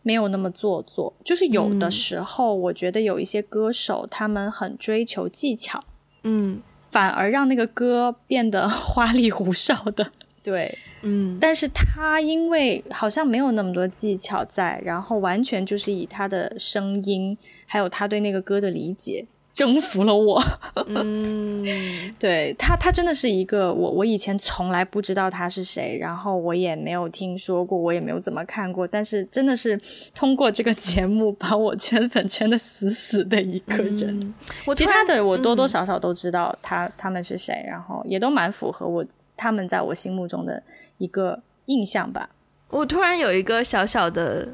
没有那么做作。就是有的时候，我觉得有一些歌手，他们很追求技巧，嗯，反而让那个歌变得 花里胡哨的。对，嗯，但是他因为好像没有那么多技巧在，然后完全就是以他的声音，还有他对那个歌的理解。征服了我，嗯，对他，他真的是一个我，我以前从来不知道他是谁，然后我也没有听说过，我也没有怎么看过，但是真的是通过这个节目把我圈粉圈的死死的一个人。嗯、我其他的我多多少少都知道他、嗯、他们是谁，然后也都蛮符合我他们在我心目中的一个印象吧。我突然有一个小小的。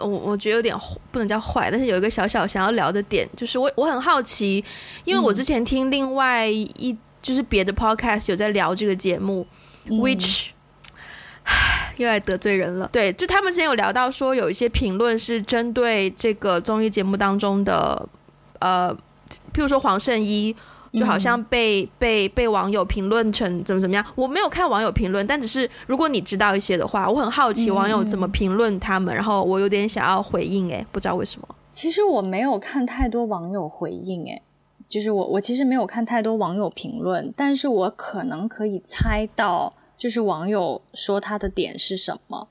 我我觉得有点不能叫坏，但是有一个小小想要聊的点，就是我我很好奇，因为我之前听另外一、嗯、就是别的 podcast 有在聊这个节目、嗯、，which 又来得罪人了。对，就他们之前有聊到说，有一些评论是针对这个综艺节目当中的，呃，譬如说黄圣依。就好像被、嗯、被被网友评论成怎么怎么样，我没有看网友评论，但只是如果你知道一些的话，我很好奇网友怎么评论他们，嗯、然后我有点想要回应，哎，不知道为什么。其实我没有看太多网友回应，哎，就是我我其实没有看太多网友评论，但是我可能可以猜到，就是网友说他的点是什么，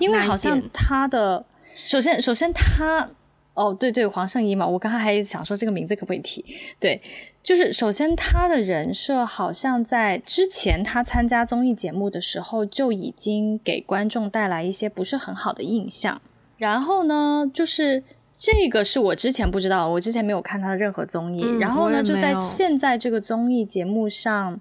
因为好像他的首先首先他。哦，对对，黄圣依嘛，我刚才还想说这个名字可不可以提？对，就是首先他的人设好像在之前他参加综艺节目的时候就已经给观众带来一些不是很好的印象。然后呢，就是这个是我之前不知道，我之前没有看他的任何综艺。嗯，然后呢，就在现在这个综艺节目上，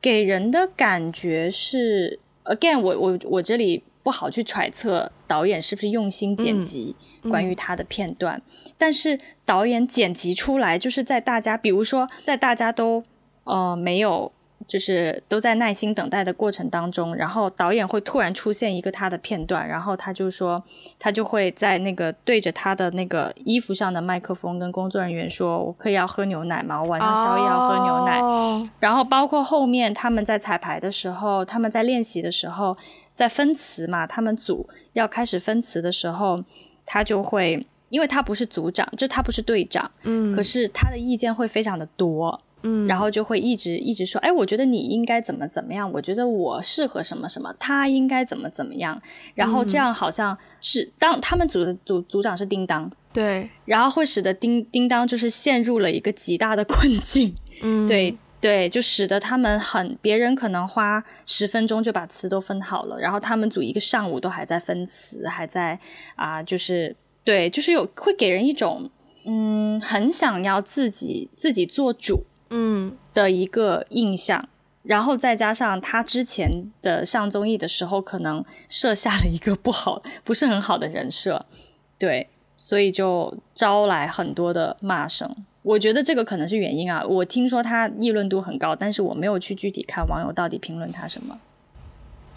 给人的感觉是，again，我我我这里。不好去揣测导演是不是用心剪辑关于他的片段，嗯嗯、但是导演剪辑出来就是在大家，比如说在大家都呃没有，就是都在耐心等待的过程当中，然后导演会突然出现一个他的片段，然后他就说他就会在那个对着他的那个衣服上的麦克风跟工作人员说：“我可以要喝牛奶吗？我晚上宵夜要喝牛奶。哦”然后包括后面他们在彩排的时候，他们在练习的时候。在分词嘛，他们组要开始分词的时候，他就会，因为他不是组长，就他不是队长，嗯，可是他的意见会非常的多，嗯，然后就会一直一直说，哎，我觉得你应该怎么怎么样，我觉得我适合什么什么，他应该怎么怎么样，然后这样好像是、嗯、当他们组的组组长是叮当，对，然后会使得叮叮当就是陷入了一个极大的困境，嗯，对。对，就使得他们很，别人可能花十分钟就把词都分好了，然后他们组一个上午都还在分词，还在啊，就是对，就是有会给人一种嗯，很想要自己自己做主嗯的一个印象，嗯，然后再加上他之前的上综艺的时候，可能设下了一个不好，不是很好的人设，对，所以就招来很多的骂声。我觉得这个可能是原因啊。我听说他议论度很高，但是我没有去具体看网友到底评论他什么。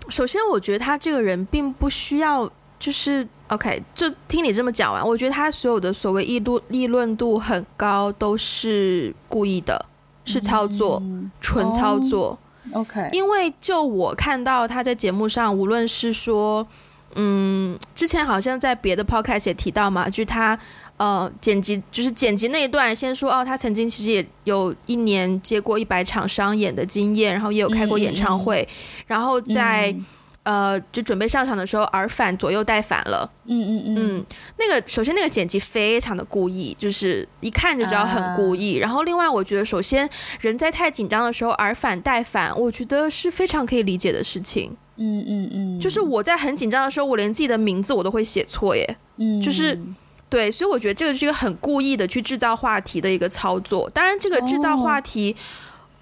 首先，我觉得他这个人并不需要，就是 OK，就听你这么讲完，我觉得他所有的所谓议论议论度很高，都是故意的，是操作，嗯、纯操作。Oh, OK，因为就我看到他在节目上，无论是说，嗯，之前好像在别的 podcast 也提到嘛，就是他。呃，剪辑就是剪辑那一段，先说哦，他曾经其实也有一年接过一百场商演的经验，然后也有开过演唱会，嗯、然后在、嗯、呃就准备上场的时候耳返左右带反了，嗯嗯嗯，嗯，那个首先那个剪辑非常的故意，就是一看就知道很故意。啊、然后另外我觉得，首先人在太紧张的时候耳返带反，我觉得是非常可以理解的事情。嗯嗯嗯，就是我在很紧张的时候，我连自己的名字我都会写错耶，嗯，就是。对，所以我觉得这个是一个很故意的去制造话题的一个操作。当然，这个制造话题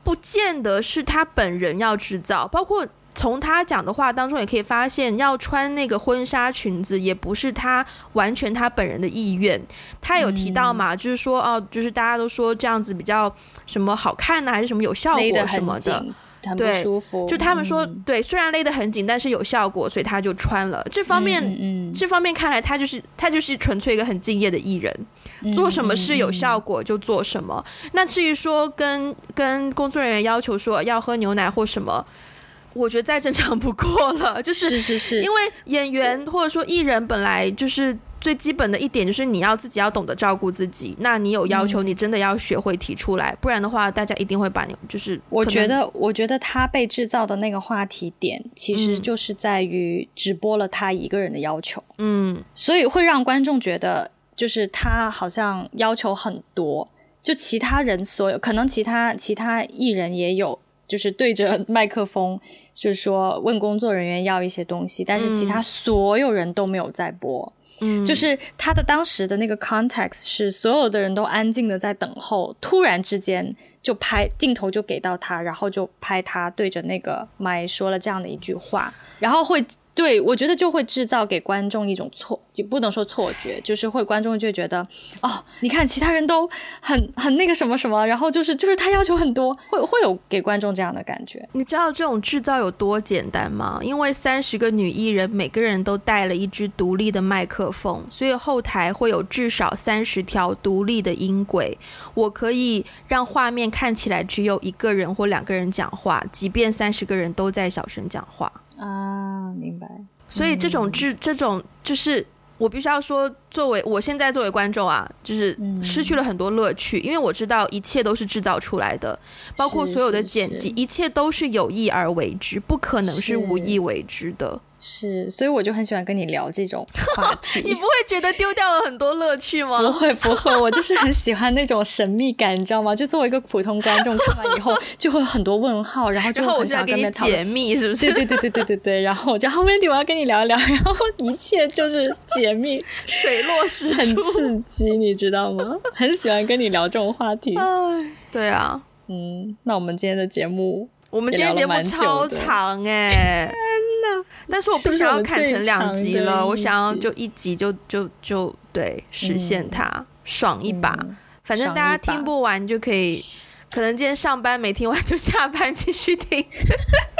不见得是他本人要制造，包括从他讲的话当中也可以发现，要穿那个婚纱裙子也不是他完全他本人的意愿。他有提到嘛，就是说哦，就是大家都说这样子比较什么好看呢，还是什么有效果什么的。很不舒服，对，就他们说，嗯、对，虽然勒得很紧，但是有效果，所以他就穿了。这方面，嗯嗯、这方面看来，他就是他就是纯粹一个很敬业的艺人，嗯、做什么事有效果就做什么。嗯、那至于说跟跟工作人员要求说要喝牛奶或什么，我觉得再正常不过了。就是是是是，因为演员或者说艺人本来就是最基本的一点就是你要自己要懂得照顾自己。那你有要求，你真的要学会提出来，嗯、不然的话，大家一定会把你就是。我觉得，我觉得他被制造的那个话题点，其实就是在于直播了他一个人的要求。嗯，所以会让观众觉得，就是他好像要求很多，就其他人所有可能其他其他艺人也有，就是对着 麦克风，就是说问工作人员要一些东西，但是其他所有人都没有在播。就是他的当时的那个 context 是所有的人都安静的在等候，突然之间就拍镜头就给到他，然后就拍他对着那个麦说了这样的一句话，然后会。对，我觉得就会制造给观众一种错，就不能说错觉，就是会观众就觉得，哦，你看其他人都很很那个什么什么，然后就是就是他要求很多，会会有给观众这样的感觉。你知道这种制造有多简单吗？因为三十个女艺人，每个人都带了一支独立的麦克风，所以后台会有至少三十条独立的音轨，我可以让画面看起来只有一个人或两个人讲话，即便三十个人都在小声讲话。啊，明白。所以这种制，这种就是我必须要说，作为我现在作为观众啊，就是失去了很多乐趣，因为我知道一切都是制造出来的，包括所有的剪辑，一切都是有意而为之，不可能是无意为之的。是，所以我就很喜欢跟你聊这种 话题。你不会觉得丢掉了很多乐趣吗？不会，不会，我就是很喜欢那种神秘感，你知道吗？就作为一个普通观众看完以后，就会有很多问号，然后就很想跟你解密，是不是？对对对对对对对。然后我就后面我要跟你聊一聊，然后一切就是解密，水落石出，很刺激，你知道吗？很喜欢跟你聊这种话题。哎，对啊，嗯，那我们今天的节目，我们今天节目超长哎。但是我不想要砍成两集了，我想要就一集就就就对实现它，嗯、爽一把。嗯、反正大家听不完就可以，可能今天上班没听完就 下班继续听。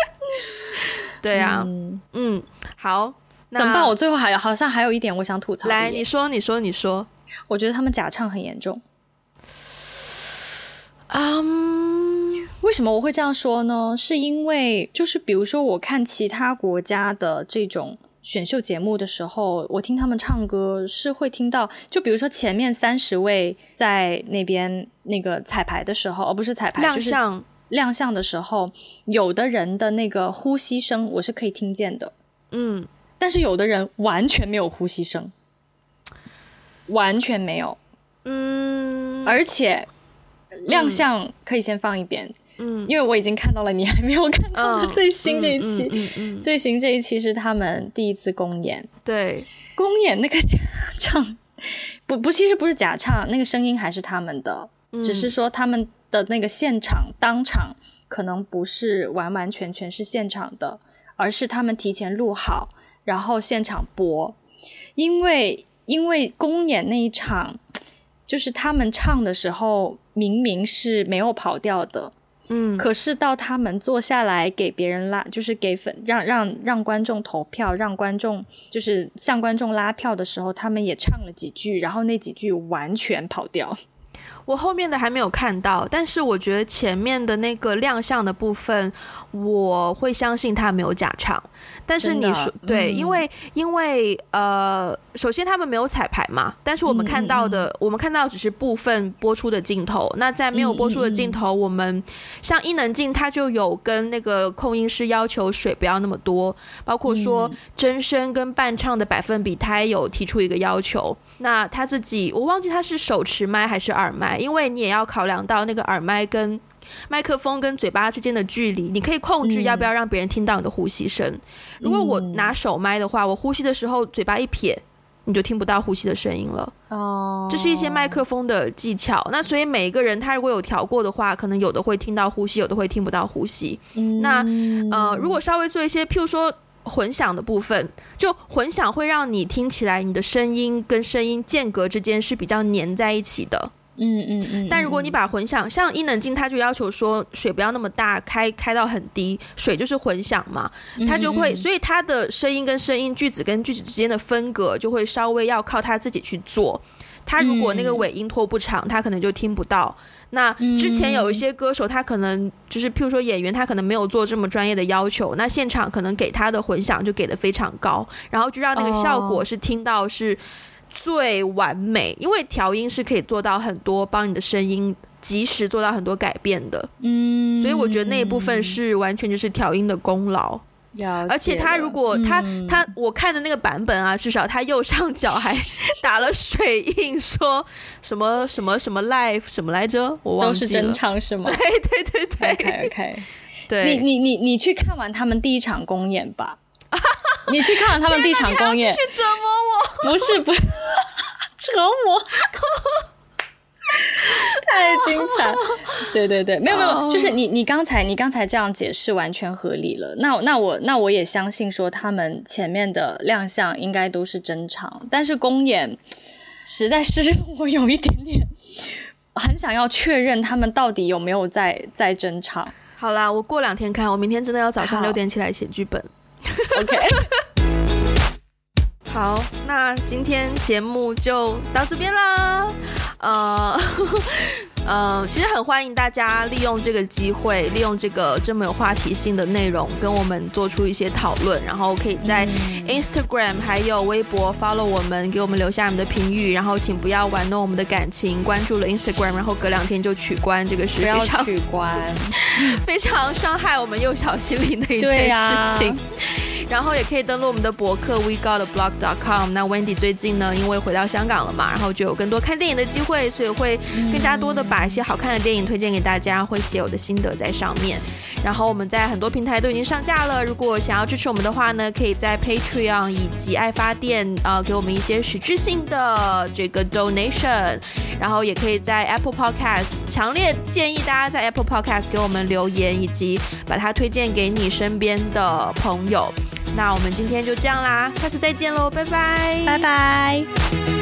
对啊，嗯，嗯，好，怎么办？我最后还有好像还有一点我想吐槽。来，你说，你说，你说。我觉得他们假唱很严重。嗯、um。为什么我会这样说呢？是因为就是比如说，我看其他国家的这种选秀节目的时候，我听他们唱歌是会听到，就比如说前面三十位在那边那个彩排的时候，而不是彩排亮相，就是亮相的时候，有的人的那个呼吸声我是可以听见的，嗯，但是有的人完全没有呼吸声，完全没有，嗯，而且亮相可以先放一边。嗯，因为我已经看到了，你还没有看到的最新这一期。嗯嗯嗯嗯嗯、最新这一期是他们第一次公演。对，公演那个假唱，不不，其实不是假唱，那个声音还是他们的，嗯、只是说他们的那个现场当场可能不是完完全全是现场的，而是他们提前录好，然后现场播。因为因为公演那一场，就是他们唱的时候明明是没有跑调的。嗯，可是到他们坐下来给别人拉，就是给粉让让让观众投票，让观众就是向观众拉票的时候，他们也唱了几句，然后那几句完全跑调。我后面的还没有看到，但是我觉得前面的那个亮相的部分，我会相信他没有假唱。但是你说对，嗯、因为因为呃，首先他们没有彩排嘛，但是我们看到的，我们看到只是部分播出的镜头。那在没有播出的镜头，我们像伊能静，他就有跟那个控音师要求水不要那么多，包括说真声跟伴唱的百分比，他也有提出一个要求。那他自己，我忘记他是手持麦还是耳麦，因为你也要考量到那个耳麦跟麦克风跟嘴巴之间的距离，你可以控制要不要让别人听到你的呼吸声。嗯、如果我拿手麦的话，我呼吸的时候嘴巴一撇，你就听不到呼吸的声音了。哦，这是一些麦克风的技巧。那所以每一个人他如果有调过的话，可能有的会听到呼吸，有的会听不到呼吸。嗯、那呃，如果稍微做一些，譬如说。混响的部分，就混响会让你听起来，你的声音跟声音间隔之间是比较粘在一起的。嗯嗯嗯。但如果你把混响，像伊能静，他就要求说水不要那么大，开开到很低，水就是混响嘛，他就会，所以他的声音跟声音、句子跟句子之间的分隔就会稍微要靠他自己去做。他如果那个尾音拖不长，他可能就听不到。那之前有一些歌手，他可能就是譬如说演员，他可能没有做这么专业的要求，那现场可能给他的混响就给的非常高，然后就让那个效果是听到是最完美，因为调音是可以做到很多，帮你的声音及时做到很多改变的。嗯，所以我觉得那一部分是完全就是调音的功劳。而且他如果他、嗯、他我看的那个版本啊，至少他右上角还 打了水印，说什么什么什么 life 什么来着，我忘记了。都是真唱是吗？对对对对，OK OK。对，你你你你去看完他们第一场公演吧。你去看了他们第一场公演，去折磨我？不是不是 折磨。太精彩！对对对，没有没有，就是你你刚才你刚才这样解释完全合理了。那那我那我也相信说他们前面的亮相应该都是真唱，但是公演实在是我有一点点很想要确认他们到底有没有在在真唱。好啦，我过两天看，我明天真的要早上六点起来写剧本。OK。好，那今天节目就到这边啦。呃，呃，其实很欢迎大家利用这个机会，利用这个这么有话题性的内容，跟我们做出一些讨论。然后可以在 Instagram 还有微博 follow 我们，给我们留下你们的评语。然后请不要玩弄我们的感情，关注了 Instagram，然后隔两天就取关，这个是非常取关，非常伤害我们幼小心灵的一件事情。然后也可以登录我们的博客 we got blog dot com。那 Wendy 最近呢，因为回到香港了嘛，然后就有更多看电影的机会，所以会更加多的把一些好看的电影推荐给大家，会写我的心得在上面。然后我们在很多平台都已经上架了，如果想要支持我们的话呢，可以在 Patreon 以及爱发电啊、给我们一些实质性的这个 donation。然后也可以在 Apple Podcast，强烈建议大家在 Apple Podcast 给我们留言，以及把它推荐给你身边的朋友。那我们今天就这样啦，下次再见喽，拜拜，拜拜。